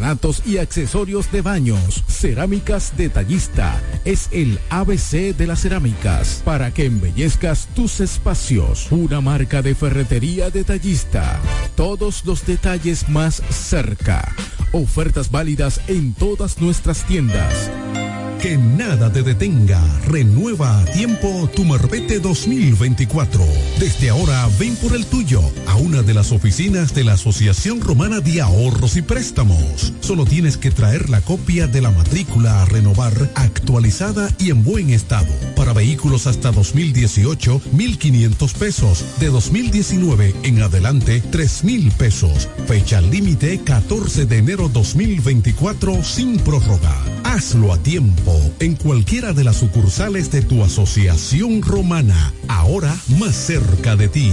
porcelanatos y accesorios de baños. Cerámicas Detallista es el ABC de las cerámicas para que embellezcas tus espacios. Una marca de ferretería detallista. Todos los detalles más cerca. Ofertas válidas en todas nuestras tiendas. Que nada te detenga. Renueva a tiempo tu Marbete 2024. Desde ahora ven por el tuyo a una de las oficinas de la Asociación Romana de Ahorros y Préstamos. Solo tienes que traer la copia de la matrícula a renovar actualizada y en buen estado. Para vehículos hasta 2018, 1.500 pesos. De 2019 en adelante, 3.000 pesos. Fecha límite 14 de enero 2024 sin prórroga. Hazlo a tiempo en cualquiera de las sucursales de tu asociación romana, ahora más cerca de ti.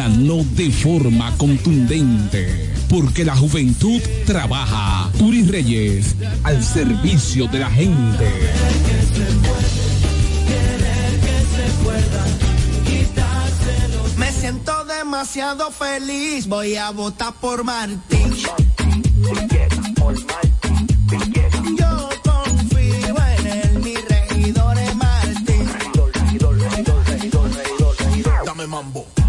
de forma contundente. Porque la juventud trabaja. Turi Reyes, al servicio de la gente. Me siento demasiado feliz, voy a votar por Martín. Yo confío en él, mi regidor es Martín. Dame mambo.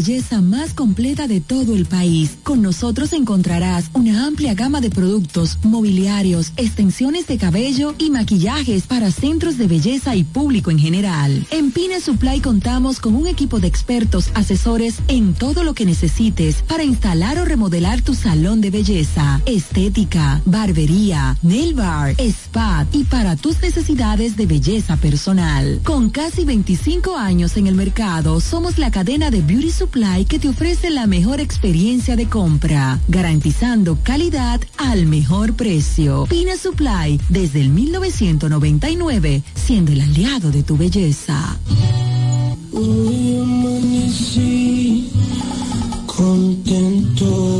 Belleza más completa de todo el país. Con nosotros encontrarás una amplia gama de productos, mobiliarios, extensiones de cabello y maquillajes para centros de belleza y público en general. En Pine Supply contamos con un equipo de expertos asesores en todo lo que necesites para instalar o remodelar tu salón de belleza, estética, barbería, nail bar, spa y para tus necesidades de belleza personal. Con casi 25 años en el mercado, somos la cadena de Beauty Supply que te ofrece la mejor experiencia de compra, garantizando calidad al mejor precio. Pina Supply, desde el 1999, siendo el aliado de tu belleza. Hoy amanecí contento.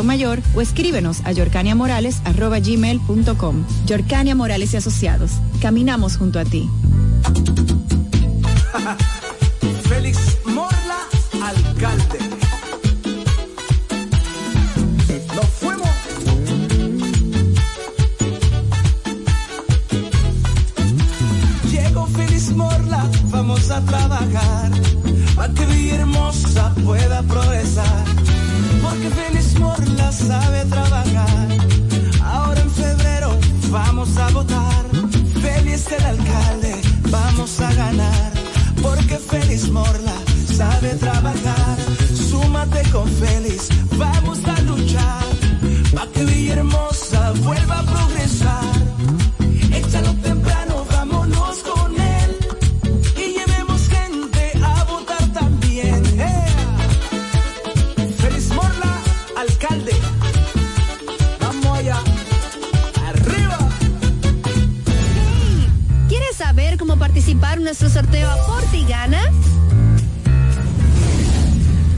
Atomayor o escríbenos a yorcaniamorales.gmail.com. Yorcania Morales y Asociados. Caminamos junto a ti. *laughs* Félix Morla, alcalde. Nos fuimos. Llegó Félix Morla, vamos a trabajar. Para que Villahermosa pueda progresar. Porque Félix Sabe trabajar. Ahora en febrero vamos a votar. Félix el alcalde, vamos a ganar. Porque Félix Morla sabe trabajar. Súmate con Félix, vamos a luchar. Para que Villahermosa vuelva a progresar. Participar en nuestro sorteo Aporte y Gana?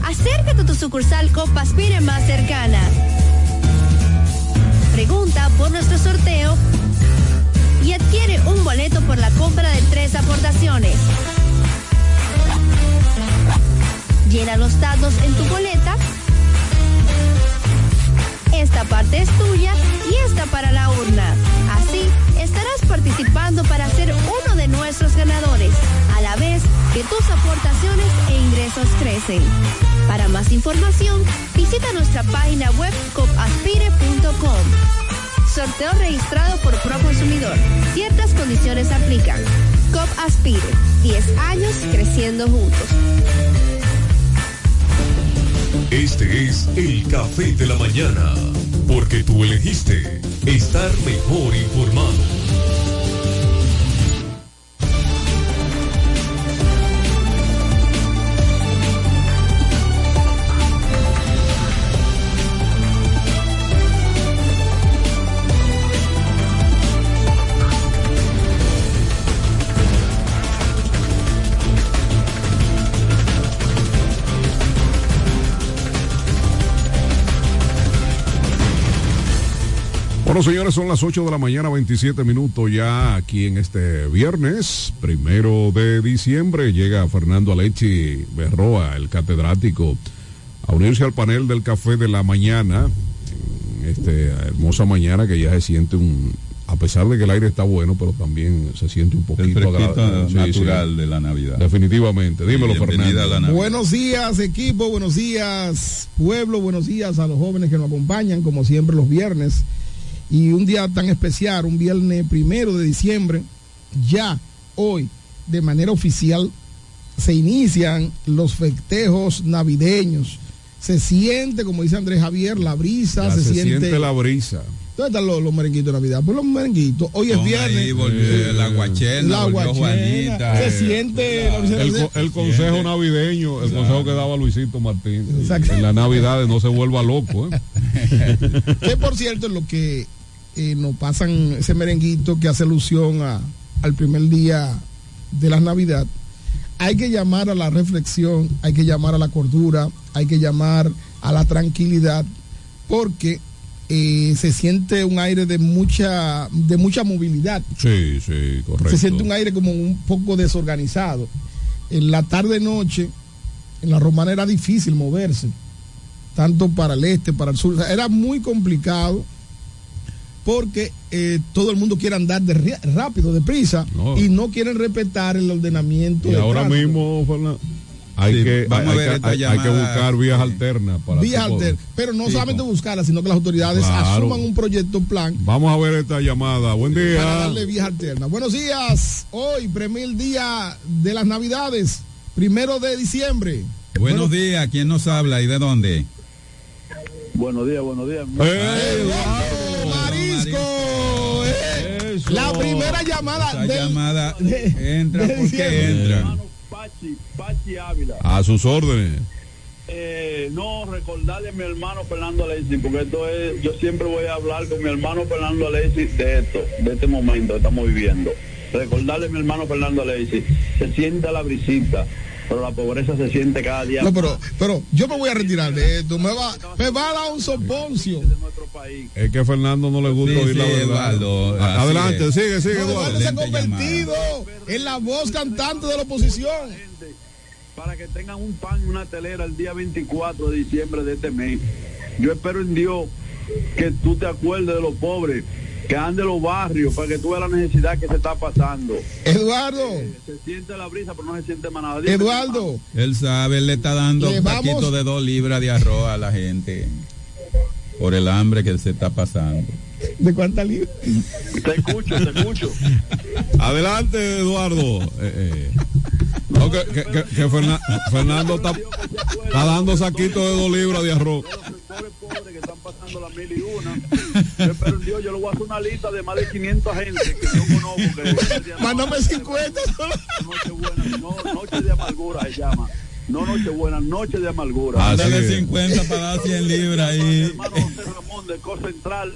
Acércate a tu sucursal Copa Aspire más cercana. Pregunta por nuestro sorteo y adquiere un boleto por la compra de tres aportaciones. Llena los datos en tu boleta. Esta parte es tuya y esta para la urna. Así estarás participando para ser uno de nuestros ganadores, a la vez que tus aportaciones e ingresos crecen. Para más información, visita nuestra página web copaspire.com. Sorteo registrado por Proconsumidor. Ciertas condiciones aplican. COP Aspire. 10 años creciendo juntos. Este es el café de la mañana, porque tú elegiste estar mejor informado. Bueno, señores, son las 8 de la mañana, 27 minutos ya aquí en este viernes, primero de diciembre. Llega Fernando Alechi Berroa, el catedrático, a unirse al panel del café de la mañana. En esta hermosa mañana que ya se siente un. A pesar de que el aire está bueno, pero también se siente un poquito fresquito agradable. Sí, natural sí. de la Navidad. Definitivamente. Dímelo, Fernando. a la Navidad. Buenos días equipo, buenos días pueblo, buenos días a los jóvenes que nos acompañan como siempre los viernes y un día tan especial, un viernes primero de diciembre, ya hoy de manera oficial se inician los festejos navideños. Se siente, como dice Andrés Javier, la brisa, se, se siente, siente la brisa. ¿Dónde están los, los merenguitos de Navidad? Pues los merenguitos. Hoy es viernes. ahí, volvió la guachena, La guachena. Juanita. Se eh, siente. El, co- el consejo navideño, el consejo que daba Luisito Martín. En la Navidad no se vuelva loco. ¿eh? *laughs* que por cierto, lo que eh, nos pasan ese merenguito que hace alusión a, al primer día de la Navidad, hay que llamar a la reflexión, hay que llamar a la cordura, hay que llamar a la tranquilidad, porque eh, se siente un aire de mucha, de mucha movilidad. Sí, sí, correcto. Se siente un aire como un poco desorganizado. En la tarde-noche, en la romana era difícil moverse, tanto para el este, para el sur. O sea, era muy complicado porque eh, todo el mundo quiere andar de rápido, deprisa, No. y no quieren respetar el ordenamiento. Y de ahora tránsito. mismo, Fernando, hay, Sí, que, hay, que- hay que llamada. buscar vías alternas. Para Vías que poder- alter- pero no Sí, solamente buscarlas, sino que las autoridades Claro. asuman un proyecto, un plan Vamos a ver esta llamada. Buen para día. darle vías alternas. Buenos días, hoy, primer día de las Navidades, primero de diciembre. Buenos días, ¿quién nos habla y de dónde? Buenos días, buenos días. Marisco, eh, la primera llamada Esa del- llamada de- *laughs* entra de porque diciembre. entra. Pachi, Pachi Ávila. A sus órdenes. Eh, no, recordarle a mi hermano Fernando Alexis, porque esto es, yo siempre voy a hablar con mi hermano Fernando Alexis de esto, de este momento que estamos viviendo. Recordarle a mi hermano Fernando Alexis, se sienta la brisita, pero la pobreza se siente cada día No, pero, pero yo me voy a retirar de esto. Me va, me va a dar un soponcio. Es que a Fernando no le gusta Sí, oír la sí, verdad. Eduardo, Adelante, es. sigue, sigue, No, Eduardo. Se ha convertido en la voz cantante de la oposición. para que tengan un pan y una telera el día 24 de diciembre de este mes. Yo espero en Dios que tú te acuerdes de los pobres, que ande los barrios, para que tú veas la necesidad que se está pasando. Eduardo, Se siente la brisa, pero no se siente más nada. Dime, Eduardo, Él sabe, él le está dando Le un vamos- taquito de dos libras de arroz a la gente por el hambre que se está pasando. ¿de cuántas libras? Te escucho, te escucho. *laughs* Adelante, Eduardo. Eh, eh. No, que, que- que- que Ferna- Fernando está, está dando saquitos de dos libras de arroz. Pasando las mil y una. Yo espero en Dios, yo le voy a hacer una lista de más de 500 gente que yo conozco. Que Mándame 50. Nochebuena, no, noche de amargura se llama. No Nochebuena, noche de amargura. Así Dale es. 50 para dar 100 libras ahí. Hermano José Ramón de Central.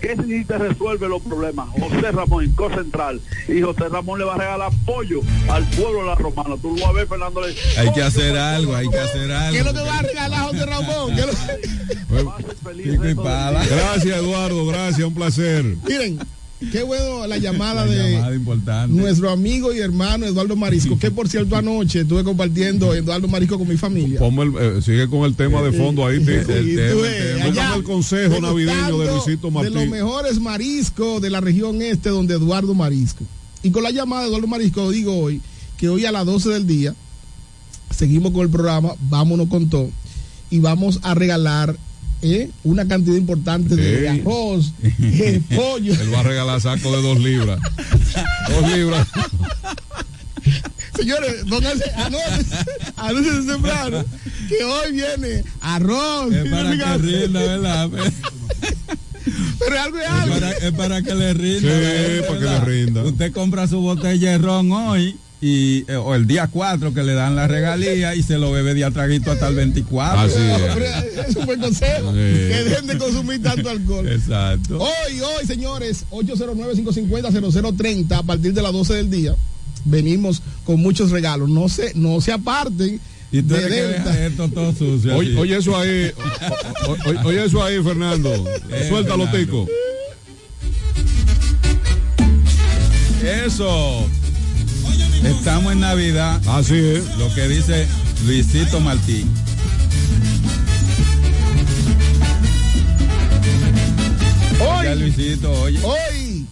¿Qué si te resuelve los problemas? José Ramón en Central. Y José Ramón le va a regalar apoyo al pueblo de la Romana. Tú lo vas a ver, Fernando. Le- Hay que hacer algo, hay que hacer ¿Qué es lo algo. que va a regalar José Ramón? ¿Qué es lo- Pico y pala. Gracias, Eduardo. Gracias, un placer. Miren, qué bueno la llamada *laughs* de llamada nuestro amigo y hermano Eduardo Marisco, que por cierto anoche estuve compartiendo Eduardo Marisco con mi familia. El- eh, sigue con el tema de fondo ahí, Tico. Y El tú tema, ves, el tema. allá, Póngame el consejo navideño de De los mejores mariscos de la región este, donde Eduardo Marisco. Y con la llamada de Eduardo Marisco, digo hoy, que hoy a las 12 del día, seguimos con el programa, vámonos con todo, y vamos a regalar eh, una cantidad importante de arroz, eh, *laughs* pollo. Él va a regalar saco de dos libras. dos libras. Señores, pónganse, anúncense temprano, que hoy viene arroz. Es para que rinda, ¿verdad? Pero es algo es para, es para que le rinda. Sí, para que le rinda. Usted compra su botella de ron hoy y eh, o el día 4 que le dan la regalía y se lo bebe de atraguito hasta el 24. Así es. es un buen consejo. Sí. Que dejen de consumir tanto alcohol. Exacto. Hoy, hoy, señores, 809-550-0030 a partir de las 12 del día. Venimos con muchos regalos. No se, no se aparten. Y tú de esto todo sucio. Oye, oye eso ahí. o- o- Oye eso ahí, Fernando. Eh, Suéltalo, Fernando. Tico. Eso. Estamos en Navidad. Así es. Lo que dice Luisito Martín. Oye, Hoy, Luisito, oye, hoy,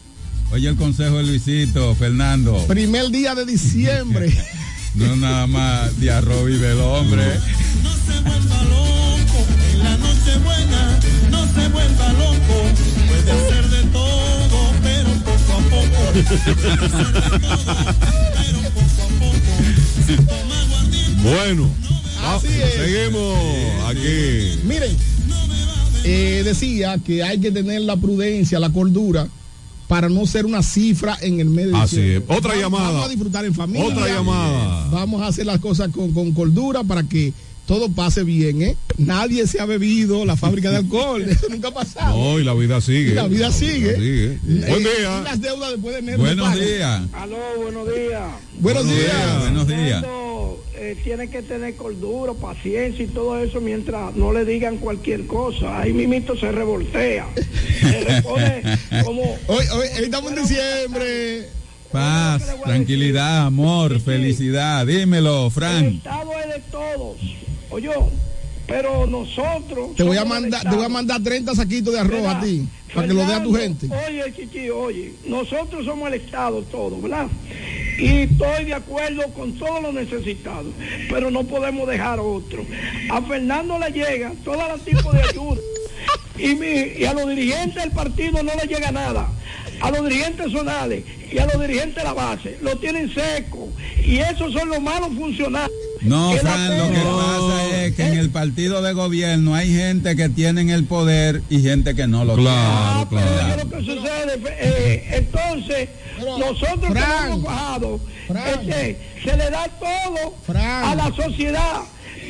oye el consejo de Luisito, Fernando. primer día de diciembre. *laughs* No nada más de arroz vive el hombre. No se vuelva loco en la noche buena, no se vuelva loco. Puede hacer de todo, pero poco a poco. *laughs* Bueno. Seguimos aquí. Miren, eh, decía que hay que tener la prudencia, la cordura para no ser una cifra en el medio. Así es. Otra Vamos- llamada. Vamos a disfrutar en familia. Otra llamada. Vamos a hacer las cosas con, con cordura para que todo pase bien, ¿eh? Nadie se ha bebido la fábrica de alcohol. *laughs* Eso nunca ha pasado. No, y la vida sigue. Y la vida sigue. sigue. Eh, Buen y día. las deudas después de enero. Buenos días. Aló, buenos días. Buenos días. Buenos días. Eh, tiene que tener cordura, paciencia y todo eso mientras no le digan cualquier cosa. Ahí mimito se revoltea. Se *laughs* como... Hoy, hoy estamos en diciembre. Paz, tranquilidad, amor, felicidad. Dímelo, El Frank. Estado es de todos. Oye, pero nosotros... Te voy a mandar, te voy a mandar 30 saquitos de arroz a ti, para que lo dé a tu gente. Oye, Chichi, oye, nosotros somos el Estado todo, ¿verdad? Y estoy de acuerdo con todos los necesitados, pero no podemos dejar otro. A Fernando le llega todo el tipo de ayuda y, mi- y a los dirigentes del partido no le llega nada. A los dirigentes zonales y a los dirigentes de la base lo tienen seco y esos son los malos funcionarios. No, Que Fran, lo que pasa es que en el partido de gobierno hay gente que tienen el poder y gente que no lo Claro, Pero claro. es lo que sucede. eh, entonces, nosotros que Frank, hemos bajado, este, se le da todo Frank. a la sociedad,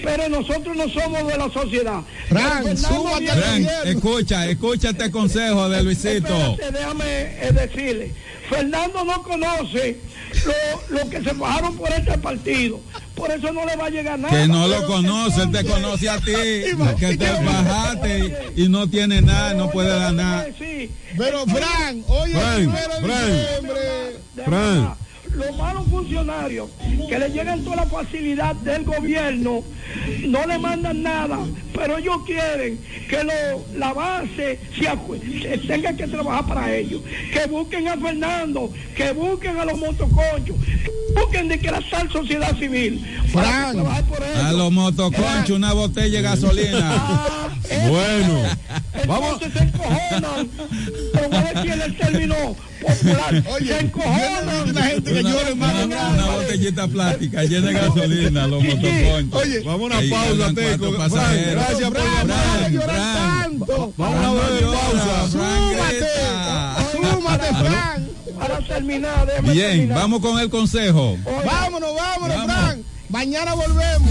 pero nosotros no somos de la sociedad. Frank, súbate Frank, escucha, escucha este consejo de Luisito. Espérate, déjame eh, decirle. Fernando no conoce lo, lo que se bajaron por este partido. Por eso no le va a llegar nada. Que no lo conoce, él te conoce a ti, *laughs* que te bajaste y, y no tiene nada, no puede dar nada. Pero Frank, hoy es primero de diciembre. Fran. Los malos funcionarios que le llegan toda la facilidad del gobierno no le mandan nada, pero ellos quieren que lo- la base se tenga que trabajar para ellos. Que busquen a Fernando, que busquen a los motoconchos, que busquen de que la tal sociedad civil para trabaje por ellos. A los motoconchos, una botella de gasolina. Ah. Bueno, vamos. Entonces se encojonan. Pero voy a decir el término popular. *laughs* Oye, se una gente que Una, llore más una- una botellita plástica llena de gasolina, los motoconchos. Oye, Vamos a una pausa, Teco. gracias por llamar. Vamos a una breve llora, pausa. Frank Súmate, súmate, Frank. Para terminar, Bien, terminar. vamos con el consejo. Vámonos, vámonos, Vamos. Frank. Mañana volvemos.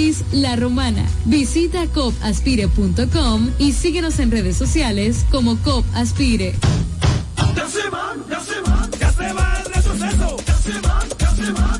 La Romana. Visita copaspire.com y síguenos en redes sociales como COP Aspire. Ya se va, ya se va, ya se va el retroceso. Ya se va, ya se va,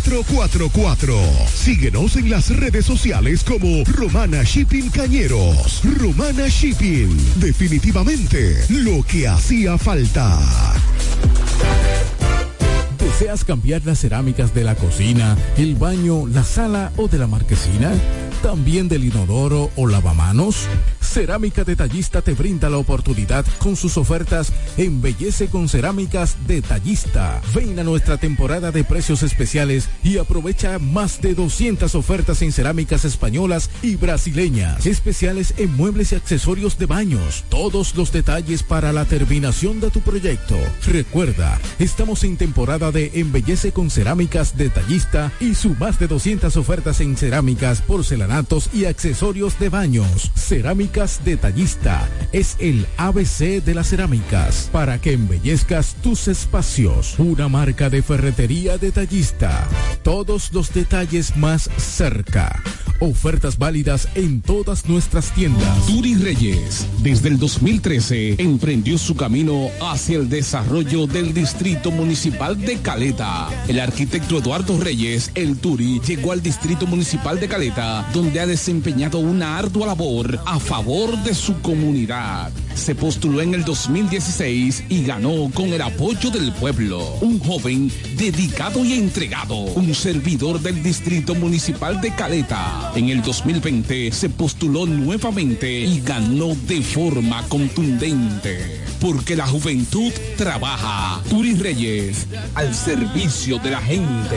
4444. Síguenos en las redes sociales como Romana Shipping Cañeros. Romana Shipping. Definitivamente lo que hacía falta. ¿Deseas cambiar las cerámicas de la cocina, el baño, la sala o de la marquesina? ¿También del inodoro o lavamanos? Cerámica Detallista te brinda la oportunidad con sus ofertas Embellece con Cerámicas Detallista. Ven a nuestra temporada de precios especiales y aprovecha más de 200 ofertas en cerámicas españolas y brasileñas. Especiales en muebles y accesorios de baños. Todos los detalles para la terminación de tu proyecto. Recuerda, estamos en temporada de Embellece con Cerámicas Detallista y su más de 200 ofertas en cerámicas, porcelanatos y accesorios de baños. Cerámicas Detallista es el ABC de las cerámicas para que embellezcas tus espacios. Una marca de ferretería detallista. Todos los detalles más cerca. Ofertas válidas en todas nuestras tiendas. Turi Reyes, desde el 2013, emprendió su camino hacia el desarrollo del Distrito Municipal de Caleta. El arquitecto Eduardo Reyes, el Turi, llegó al Distrito Municipal de Caleta, donde ha desempeñado una ardua labor a favor de su comunidad. Se postuló en el 2016 y ganó con el apoyo del pueblo. Un joven dedicado y entregado, un servidor del Distrito Municipal de Caleta. En el 2020 se postuló nuevamente y ganó de forma contundente. Porque la juventud trabaja. Turi Reyes, al servicio de la gente.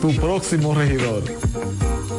tu próximo regidor.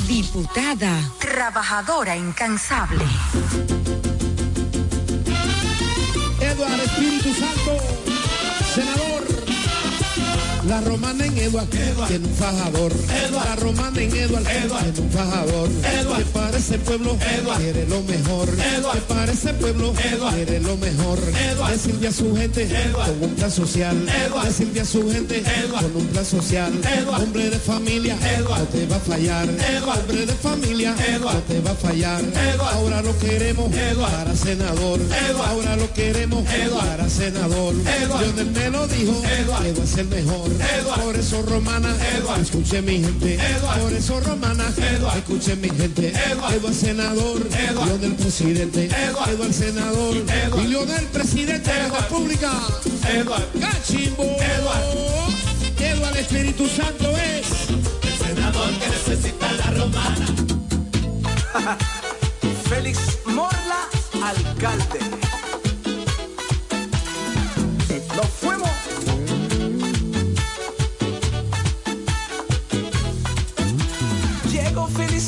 Diputada, trabajadora incansable. Eduardo Espíritu Santo, La romana en Eduard tiene un fajador. La romana en Eduard tiene un fajador. Que para ese pueblo quiere lo mejor. Que para ese pueblo quiere lo mejor. Decirle a su gente con un plan social. Decirle a su gente con un plan social. Hombre de familia no te va a fallar. Hombre de familia no te va a fallar. Ahora lo queremos para senador. Ahora lo queremos para senador. Lionel me lo dijo que va a ser mejor. Por eso romana, escuche mi gente. Por eso romana, escuche mi gente. Eduardo senador, Lionel presidente. Eduardo senador, y Lionel presidente de la República. Cachimbo. Eduardo Espíritu Santo es El senador que necesita la romana. *laughs* Félix Morla, alcalde.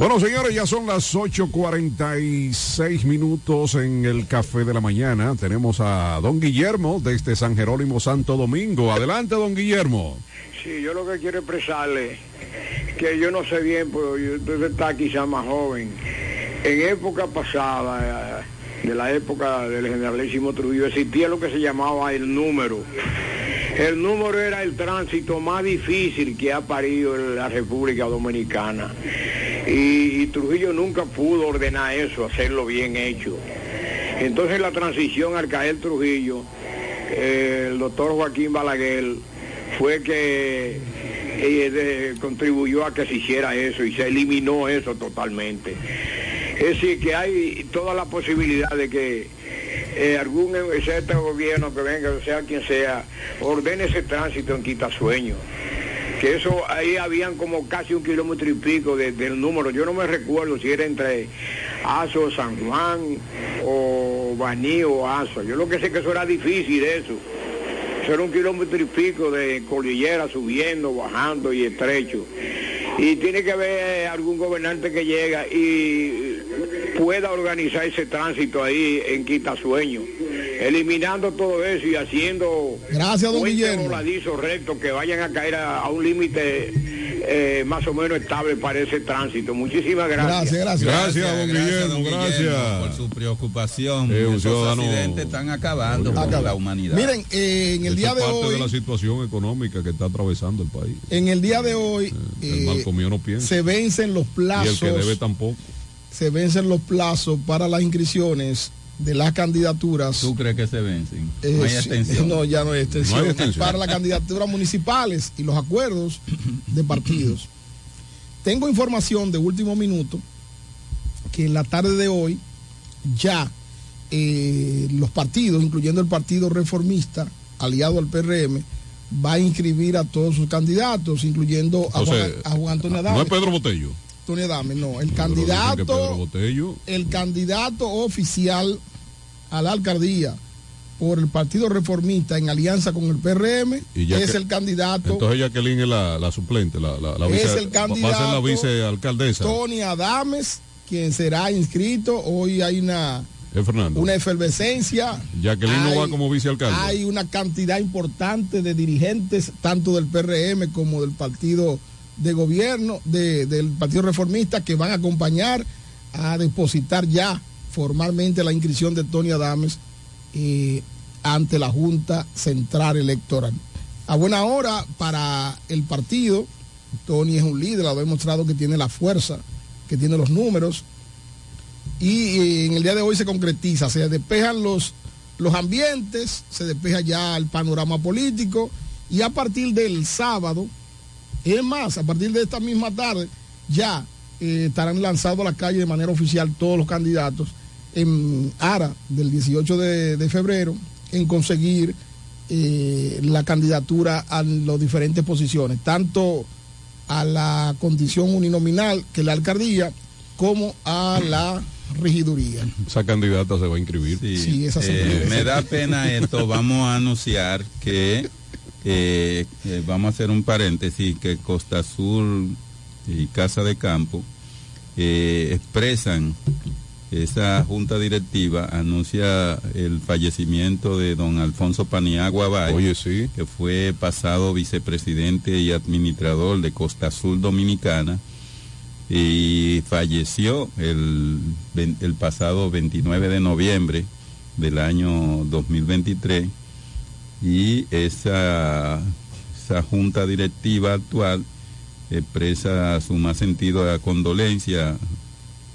Bueno, señores, ya son las 8.46 minutos en el café de la mañana. Tenemos a don Guillermo desde San Jerónimo, Santo Domingo. Adelante, don Guillermo. Sí, yo lo que quiero expresarle, que yo no sé bien, pero yo- usted está quizá más joven. En época pasada, eh, de la época del generalísimo Trujillo, existía lo que se llamaba el número. El número era el tránsito más difícil que ha parido la República Dominicana. Y, Trujillo nunca pudo ordenar eso, hacerlo bien hecho. Entonces la transición al caer Trujillo, eh, el doctor Joaquín Balaguer fue que eh, contribuyó a que se hiciera eso y se eliminó eso totalmente. Es decir, que hay toda la posibilidad de que eh, algún excepto gobierno que venga, sea quien sea, ordene ese tránsito en Quitasueño. Que eso, ahí habían como casi un kilómetro y pico de- del número. Yo no me recuerdo si era entre Azo, San Juan o Baní o Azo. Yo lo que sé que eso era difícil eso. Eso era un kilómetro y pico de cordillera subiendo, bajando y estrecho. Y tiene que haber algún gobernante que llega y pueda organizar ese tránsito ahí en Quitasueño, eliminando todo eso y haciendo Gracias, don Guillermo. voladizos rectos que vayan a caer a, a un límite eh, más o menos estable para ese tránsito. Muchísimas gracias. Gracias, don Guillermo, don gracias. por su preocupación. Eh, Esos ciudadano- accidentes están acabando con la humanidad. Miren, eh, en el día de parte hoy, de la situación económica que está atravesando el país. en el día de hoy, El eh, no piensa. se vencen los y el plazos. que debe tampoco. se vencen los plazos para las inscripciones de las candidaturas. ¿Tú crees que se vencen? Eh, no hay extensión. *laughs* no, ya no hay extensión. No hay extensión. Para las candidaturas municipales y los acuerdos de partidos. Tengo información de último minuto que en la tarde de hoy ya eh, los partidos, incluyendo el Partido Reformista, aliado al PRM, va a inscribir a todos sus candidatos, incluyendo a, Entonces, Juan, a Juan Antonio No Adames. es Pedro Botello. Adames, no. El candidato el candidato oficial a la alcaldía por el Partido Reformista en alianza con el PRM Y ya es que- el candidato Entonces Jacqueline es la, la suplente, la, la, la es el va a ser la candidato vicealcaldesa. Tony Adames, quien será inscrito. Hoy hay una, Fernando. una efervescencia. Jacqueline no va Hay- como vicealcalde. Hay una cantidad importante de dirigentes, tanto del PRM como del partido de gobierno, de- del Partido Reformista, que van a acompañar a depositar ya formalmente la inscripción de Tony Adames eh, ante la Junta Central Electoral. A buena hora para el partido, Tony es un líder, ha demostrado que tiene la fuerza, que tiene los números, y eh, en el día de hoy se concretiza, se despejan los, los ambientes, se despeja ya el panorama político y a partir del sábado, es más, a partir de esta misma tarde, ya eh, estarán lanzados a la calle de manera oficial todos los candidatos en ARA del 18 de, de febrero en conseguir eh, la candidatura a las diferentes posiciones, tanto a la condición uninominal que es la alcaldía como a la regiduría. Esa candidata se va a inscribir. Sí, esa se Eh, me da pena esto. Vamos a anunciar que eh, eh, vamos a hacer un paréntesis que Costa Azul y Casa de Campo eh, expresan esa junta directiva anuncia el fallecimiento de don Alfonso Paniagua Oye, sí. que fue pasado vicepresidente y administrador de Costa Azul Dominicana y falleció el, el pasado 29 de noviembre del año 2023 y esa, esa junta directiva actual expresa su más sentido de condolencia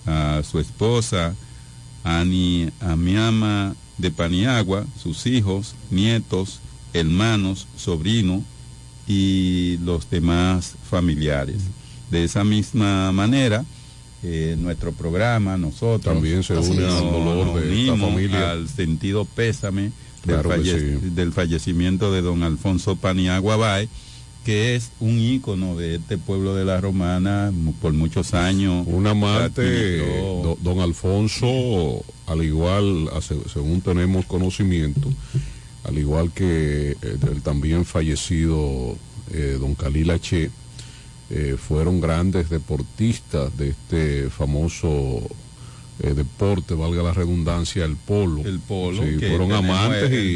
a su esposa Ani Amiama de Paniagua, sus hijos, nietos, hermanos, sobrinos y los demás familiares. De esa misma manera, eh, nuestro programa, nosotros También se une al dolor de esta unimos familia. al sentido pésame del, Claro que falle- sí. del fallecimiento de don Alfonso Paniagua Bay, que es un ícono de este pueblo de la Romana por muchos años. Un amante, do- don Alfonso, al igual, según tenemos conocimiento, al igual que eh, el también fallecido eh, don Calila Che, eh, fueron grandes deportistas de este famoso eh, deporte, valga la redundancia, el polo. el polo, Sí, que fueron amantes y...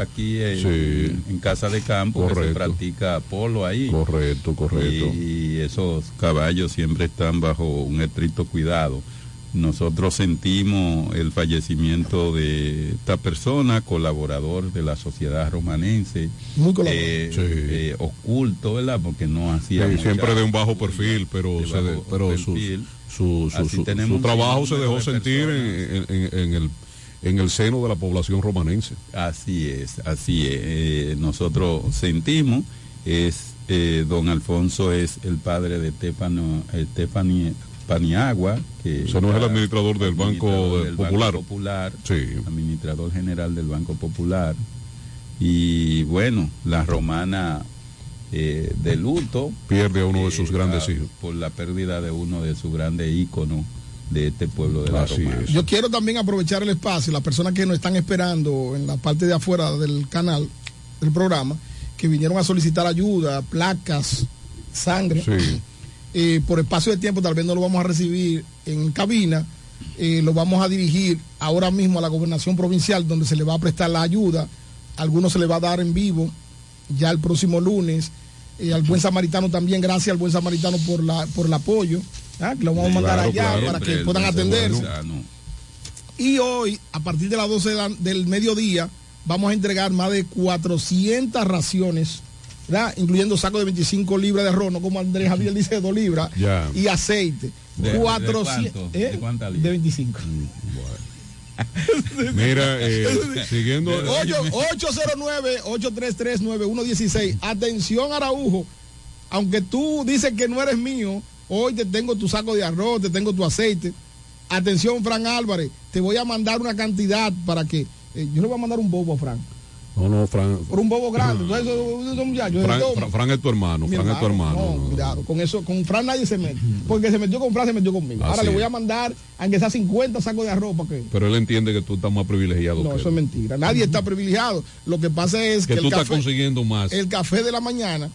Aquí en, Sí. en Casa de Campo, que se practica polo ahí. Correcto, correcto. Y, esos caballos siempre están bajo un estricto cuidado. Nosotros sentimos el fallecimiento de esta persona, colaborador de la sociedad romanense, Muy eh, Sí. eh, oculto, ¿verdad? Porque no hacía Sí, siempre de un bajo perfil, pero, de se de- bajo pero su, perfil. su, su- Así su- tenemos su un trabajo se dejó de sentir en, en- en- en el, en el seno de la población romanense. Así es, así es. Eh, nosotros sentimos, es eh, don Alfonso es el padre de Estefano, Estefani Paniagua, que Eso no es el era administrador del Banco administrador de- del Popular. Banco Popular, Sí. administrador general del Banco Popular. Y bueno, la romana eh, de luto. Pierde a uno de eh, sus grandes a- hijos. Por la pérdida de uno de sus grandes íconos de este pueblo de la Así romana. es. Yo quiero también aprovechar el espacio, las personas que nos están esperando en la parte de afuera del canal, del programa, que vinieron a solicitar ayuda, placas, sangre. Sí. Eh, por espacio de tiempo tal vez no lo vamos a recibir en cabina, eh, lo vamos a dirigir ahora mismo a la gobernación provincial donde se le va a prestar la ayuda, algunos se le va a dar en vivo ya el próximo lunes, eh, al buen samaritano también, gracias al buen samaritano por la por el apoyo, ¿ah? que lo vamos a mandar allá claro. para que puedan bueno. Y hoy, a partir de las 12 de la- del mediodía, vamos a entregar más de 400 raciones, ¿verdad? incluyendo sacos de 25 libras de arroz, no como Andrés Javier dice de 2 libras, Ya. y aceite. ¿De- de 400, cuánto? ¿eh? ¿De De libras? 25. Mira, eh, siguiendo. Ocho- 809-833-9116. Atención, Araujo. Aunque tú dices que no eres mío, hoy te tengo tu saco de arroz, te tengo tu aceite. Atención, Fran Álvarez. Te voy a mandar una cantidad para que. eh, yo le voy a mandar un bobo a Fran. No, no, Fran. Por un bobo grande. Entonces, muchachos, Fran, toma. Fran- Fran es tu hermano, Mi Fran es tu hermano. No, no. cuidado, con eso, con Fran nadie se mete. Porque se metió con Fran, se metió conmigo. Ahora le voy a mandar, aunque sea 50 sacos de arroz para que. Pero él entiende que tú estás más privilegiado No, que eso él. es mentira. Nadie está privilegiado. Lo que pasa es que, que tú el, estás café, consiguiendo más. el café de la mañana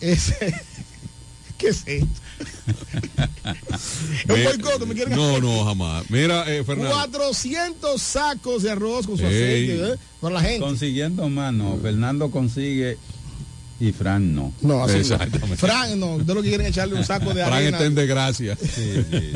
es. *laughs* ¿Qué es esto? Es un Me- boicot, ¿me quieren no, no, jamás. Mira, eh, Fernando. 400 sacos de arroz con su Ey. aceite, ¿eh? Para la gente. Consiguiendo más, no. Fernando consigue y Fran no. No, así no. Exactamente. Fran, no, de lo que quieren echarle un saco de Fran arena. está en desgracia. Sí, sí, sí.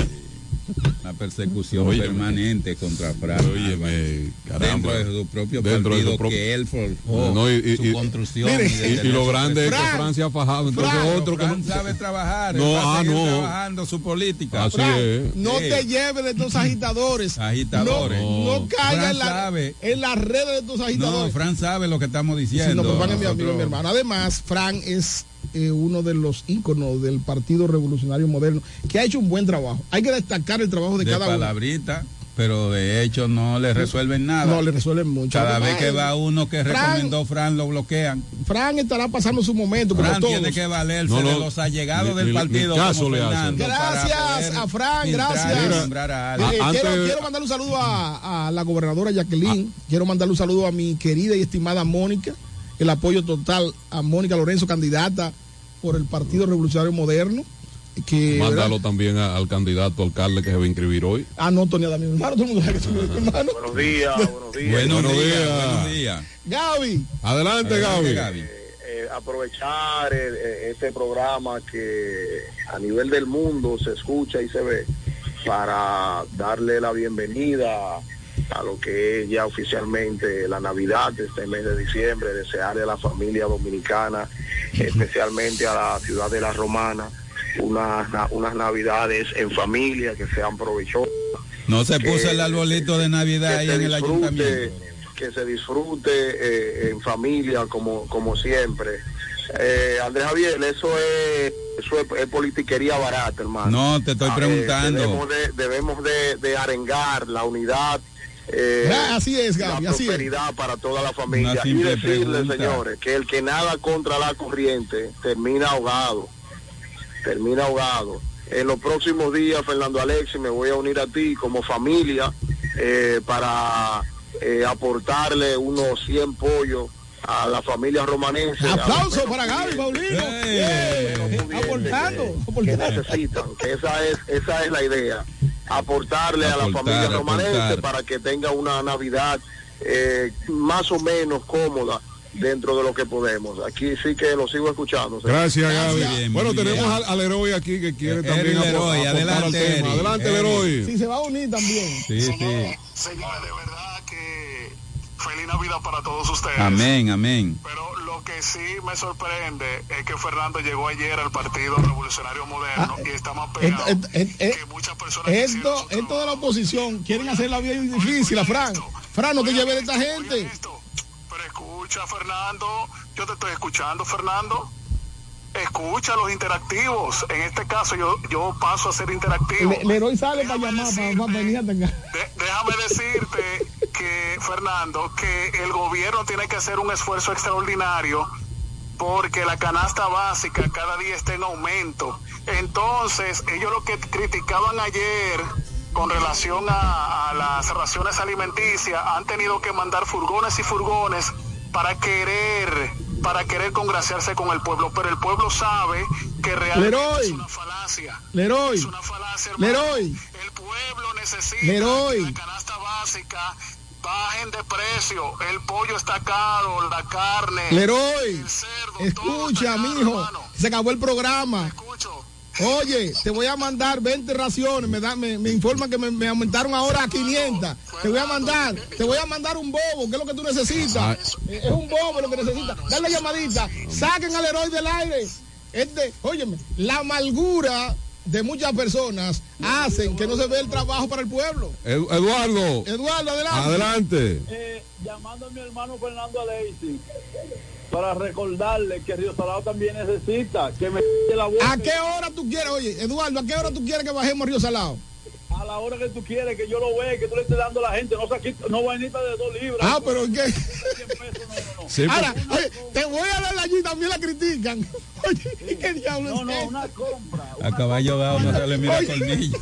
Una persecución Óyeme. permanente contra Fran. Óyeme, caramba. Dentro de su propio Dentro de su partido propio- que él forjó No, y- y- su y- construcción. Mire, y lo grande es que Fran, Fran se ha fajado. Entonces Fran, otro que Fran no. sabe trabajar. No, él va a ah, seguir no. trabajando su política. Así Fran, es. no Sí. te lleves de estos agitadores. *clears throat* Agitadores. No, no No. caigas en, la- en las redes de No, agitadores. Fran sabe lo que estamos Sí, diciendo. no, pero Fran es mi amigo, mi hermano. Además, Fran es eh, uno de los íconos del Partido Revolucionario Moderno, que ha hecho un buen trabajo. Hay que destacar el trabajo de, de cada uno. palabrita, pero de hecho no le resuelven nada. No le resuelven mucho. Cada vez que va uno que recomendó Fran lo bloquean. Fran estará pasando su momento, como Fran todos. tiene que valerse No, no, de los allegados ni- del partido. ni como. Fernando Gracias a Fran, gracias. a Eh, quiero, quiero mandarle un saludo a, a la gobernadora Jacqueline. Quiero mandarle un saludo a mi querida y estimada Mónica. El apoyo total a Mónica Lorenzo, candidata por el Partido Revolucionario Moderno. Que, Mándalo también a- al candidato alcalde que se va a inscribir hoy. Ah, no, Tony mi hermano. Todo el mundo sabe que mi hermano. Buenos días, buenos *laughs* días. Buenos, Buenos días, días. buenos días. Gaby. Adelante, Adelante, Gaby. Eh, aprovechar el- eh, este programa que a nivel del mundo se escucha y se ve para darle la bienvenida a lo que es ya oficialmente la Navidad de este mes de diciembre, desearle a la familia dominicana, especialmente a la ciudad de La Romana, unas, na- unas Navidades en familia que sean provechosas. No se Que- puso el arbolito de Navidad ahí en el ayuntamiento. que se disfrute eh, en familia como, como siempre. Eh, Andrés Javier, eso es, eso es, es politiquería barata, hermano. No, te estoy A ver, preguntando. debemos de, debemos de, de arengar la unidad. Eh, Ah, así es, Gaby, la así es. prosperidad para toda la familia y pregunta. señores que el que nada contra la corriente termina ahogado termina ahogado. En los próximos días, Fernando Alexis, me voy a unir a ti como familia eh, para eh, aportarle unos 100 pollos a la familia romanense. Aplauso para Gaby, Paulino. Pudientes Aportando, que, que aportando. necesitan, que esa es, esa es la idea. Aportarle a la familia romanense aportar. para que tenga una Navidad eh, más o menos cómoda dentro de lo que podemos. Aquí sí que lo sigo escuchando. Gracias, Gaby. Bien, bueno, tenemos al, al héroe aquí que quiere Eh, también Leroy, aportar al adelante, tema. Adelante, Eri. Leroy. Sí, se va a unir también. Sí, sí. Señores, de verdad que feliz Navidad para todos ustedes. Amén, amén. Pero lo que sí me sorprende es que Fernando llegó ayer al Partido Revolucionario Moderno y está más pegado Ah, Esto, esto, esto, que muchas personas esto, esto de la trabajo. oposición quieren hacer la vida difícil a Fran. Fran, no te lleves de esta gente. Esto. Pero escucha, Fernando, yo te estoy escuchando, Fernando. escucha los interactivos. En este caso yo, yo paso a ser interactivo. Le- Leroy sale para llamar, para, para venir. De- déjame decirte que, Fernando, que el gobierno tiene que hacer un esfuerzo extraordinario porque la canasta básica cada día está en aumento. Entonces, ellos lo que criticaban ayer con relación a, a las raciones alimenticias han tenido que mandar furgones y furgones para querer para querer congraciarse con el pueblo, pero el pueblo sabe que realmente Leroy. es una falacia. Leroy. Es una falacia, hermano. Leroy. El pueblo necesita Leroy. la canasta básica bajen de precio. El pollo está caro, la carne. Leroy, escucha, mijo, se acabó el programa. Oye, te voy a mandar 20 raciones, me, da, me, me informan que me, me aumentaron ahora a 500. Te voy a mandar, te voy a mandar un bobo, que es lo que tú necesitas. Eh, Es un bobo lo que necesitas. Dale llamadita, saquen al héroe del aire. Este, óyeme, la amargura de muchas personas hacen que no se ve el trabajo para el pueblo. Edu- Eduardo. Eduardo, adelante. Adelante. Eh, llamando a mi hermano Fernando Aleisi para recordarle que Río Salado también necesita que me la boca ¿A qué hora tú quieres, oye, Eduardo, a qué hora tú quieres que bajemos a Río Salado? A la hora que tú quieres que yo lo vea que tú le estés dando a la gente no saquito, no vainita de dos libras Ah, pero ¿qué? Sí, Ahora, oye, te voy a dar allí, también la critican. *laughs* Oye, ¿qué diablo no, es no, eso? una compra A caballo dado no se le mira tornillo.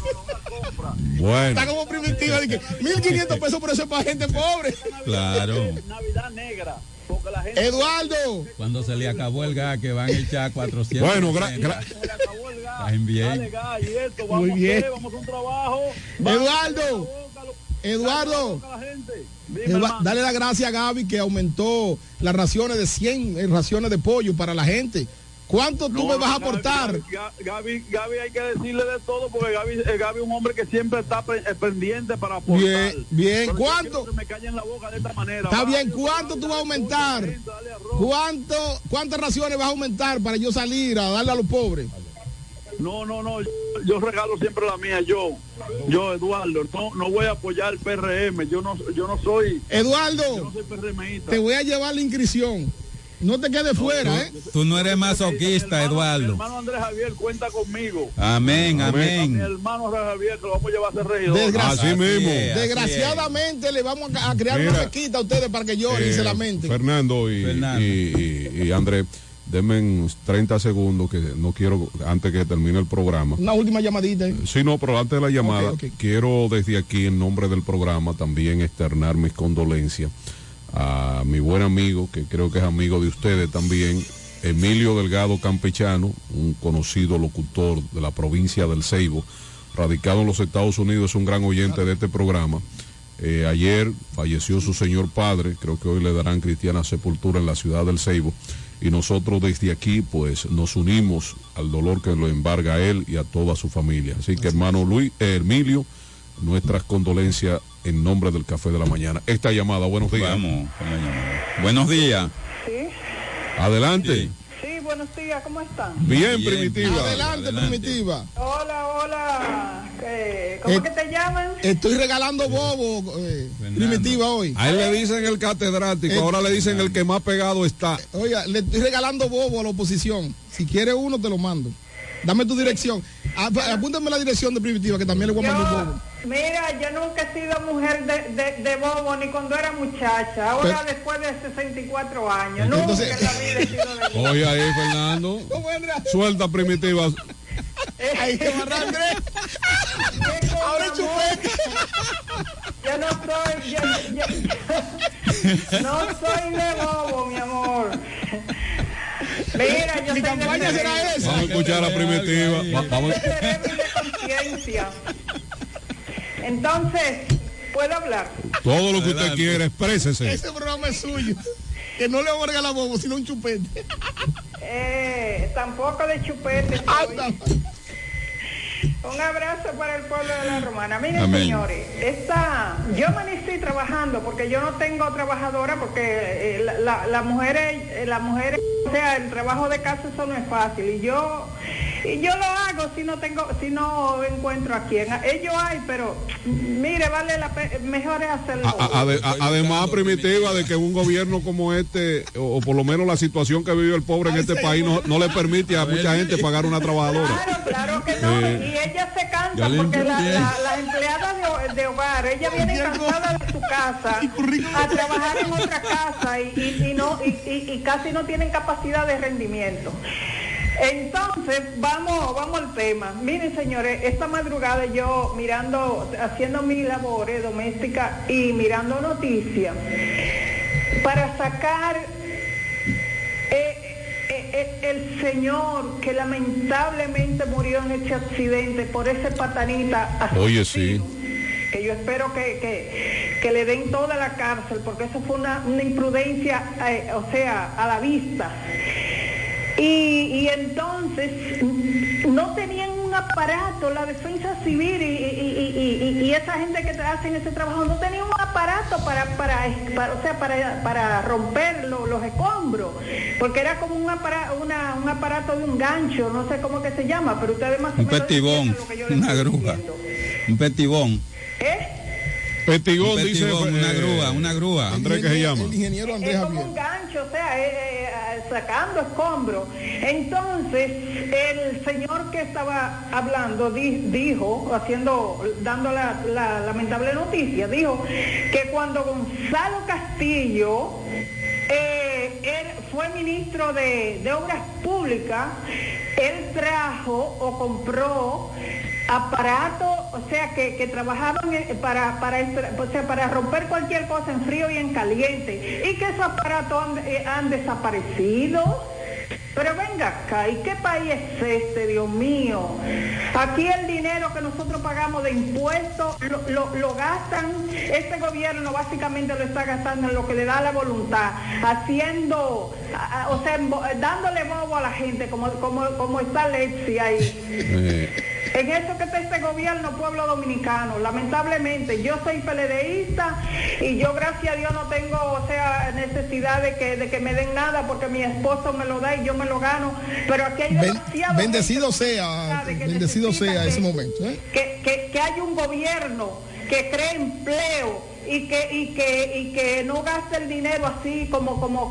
Bueno. Está como primitiva, de que 1500 pesos por eso es para gente pobre. Claro. Navidad negra porque la gente Eduardo, Cuando se le acabó el gas que van a echar 400. Bueno, gra- bien. dale y esto vamos Muy bien. a hacer vamos a un trabajo Eduardo, Eduardo, la Dime, dale la gracia a Gaby que aumentó las raciones de 100 eh, raciones de pollo para la gente. ¿Cuánto tú No, me vas a aportar? Gaby, Gaby, Gaby hay que decirle de todo porque Gaby, eh, Gaby es un hombre que siempre está eh, pendiente para aportar. Bien, bien. Pero ¿Cuánto? que me callen la boca de esta manera. Está bien, ¿cuánto tú vas a aumentar? ¿Cuánto, ¿Cuántas raciones vas a aumentar para yo salir a darle a los pobres? No, no, no, yo, yo regalo siempre la mía, yo, yo Eduardo, no, no voy a apoyar el PRM, yo no, yo no soy, Eduardo, yo no soy PRMista. te voy a llevar la inscripción. No te quedes fuera, ¿eh? Tú no eres masoquista, Mi Eduardo. hermano Andrés Javier cuenta conmigo. Amén, Mi amén. hermano Andrés Javier, lo vamos a llevar a ser regidor. Desgraci- Así mismo. Desgraciadamente le vamos a, crear una Mira, mezquita a ustedes para que lloren y Eh, se lamenten. Fernando y, Fernando. y, y- y Andrés, denme 30 segundos que no quiero, antes que termine el programa. Una última llamadita. ¿eh? Sí, no, pero antes de la llamada, quiero desde aquí, en nombre del programa, también externar mis condolencias a mi buen amigo, que creo que es amigo de ustedes también, Emilio Delgado Campechano, un conocido locutor de la provincia del Ceibo, radicado en los Estados Unidos, es un gran oyente de este programa. Eh, ayer falleció su señor padre, creo que hoy le darán cristiana sepultura en la ciudad del Ceibo. Y nosotros desde aquí, pues, nos unimos al dolor que lo embarga a él y a toda su familia. Así que, hermano Luis, eh, Emilio, nuestras condolencias en nombre del Café de la Mañana. Esta llamada, buenos días. Vamos. Buenos días. Sí, Adelante. sí, buenos días, ¿cómo están? Bien, Bien, primitiva. Adelante, Adelante. primitiva. Hola, hola. ¿Qué- ¿Cómo Eh, que te llaman? Estoy regalando bobo, eh, primitiva hoy. A él le dicen el catedrático, Eh, ahora le dicen el que más pegado está. Oiga, le estoy regalando bobo a la oposición. Si quiere uno, te lo mando. Dame tu dirección. Ap- Apúntame la dirección de primitiva, que también le voy a mandar un bobo. Mira, yo nunca he sido mujer de, de, de bobo ni cuando era muchacha. Ahora Pero- después de 64 años. Entonces- nunca en la vida he sido de *laughs* bobo. Oye ahí, Fernando. Suelta, primitiva. *laughs* Ahí te Andrés. *laughs* Ahora chupete. Yo no soy, yo- yo- no soy de bobo, mi amor. Mira, yo Mi soy de campaña será esa. Vamos a escuchar a primitiva. Va- vamos. conciencia. Entonces, ¿puedo hablar? Todo lo que usted Adelante. quiera, exprésese. Ese programa es suyo. Que no le voy a regalar bobo, sino un chupete. Eh, tampoco de chupete. Anda. Un abrazo para el pueblo de la Romana. Miren, Amén. señores, esta, yo me estoy trabajando porque yo no tengo trabajadora porque eh, la, la, eh, las mujeres, o sea, el trabajo de casa eso no es fácil. Y yo Y yo lo hago si no tengo, si no encuentro a quién. Ellos hay, pero mire, vale la pena, mejor es hacerlo. A- a- ade- a- además, primitiva de que un gobierno como este, o, o por lo menos la situación que vive el pobre en este país, no, no le permite a mucha gente pagar una trabajadora. Claro que no, Eh, y ella se cansa porque la- la- las empleadas de, de hogar, ella viene cansada de su casa a trabajar en otra casa y, y- y no y, y- y casi no tienen capacidad de rendimiento. Entonces, vamos, vamos al tema. Miren, señores, esta madrugada yo mirando, haciendo mis labores domésticas y mirando noticias para sacar eh, eh, eh, el señor que lamentablemente murió en este accidente por ese patanita Oye, sí. que yo espero que, que, que le den toda la cárcel, porque eso fue una, una imprudencia, eh, o sea, a la vista. Y, y entonces no tenían un aparato, la defensa civil y, esa gente que hacen ese trabajo no tenían un aparato para, para, para- o sea, para, para romper lo- los escombros, porque era como un, apara- una- un aparato de un gancho, no sé cómo que se llama, pero ustedes más o Un menos petibón, entienden lo que yo les una grúa. diciendo. Un petibón. ¿Eh? Petigón, Un dice. petibón, una eh, grúa, una grúa. Andrés, ¿qué se llama? ingeniero es como un gancho, o sea, eh, eh, eh, sacando escombros. Entonces, el señor que estaba hablando di- dijo, haciendo, dando la, la lamentable noticia, dijo que cuando Gonzalo Castillo eh, él fue ministro de, de Obras Públicas, él trajo o compró aparatos, o sea, que, que trabajaban eh, para, para, o sea, para romper cualquier cosa en frío y en caliente, y que esos aparatos han, eh, han desaparecido. Pero venga acá, ¿y qué país es este, Dios mío? Aquí el dinero que nosotros pagamos de impuestos lo, lo- gastan, este gobierno básicamente lo está gastando en lo que le da la voluntad, haciendo, o sea, dándole bobo a la gente, como, como, como está Lexi ahí. En eso que está este gobierno, pueblo dominicano, lamentablemente, yo soy PLDista y yo gracias a Dios no tengo, o sea, necesidad de que, de que me den nada porque mi esposo me lo da y yo me lo gano, pero aquí hay demasiado bendecido sea, bendecido sea ese momento. ¿eh? que, que, que hay un gobierno que cree empleo y que, y que, y que no gaste el dinero así como, como, como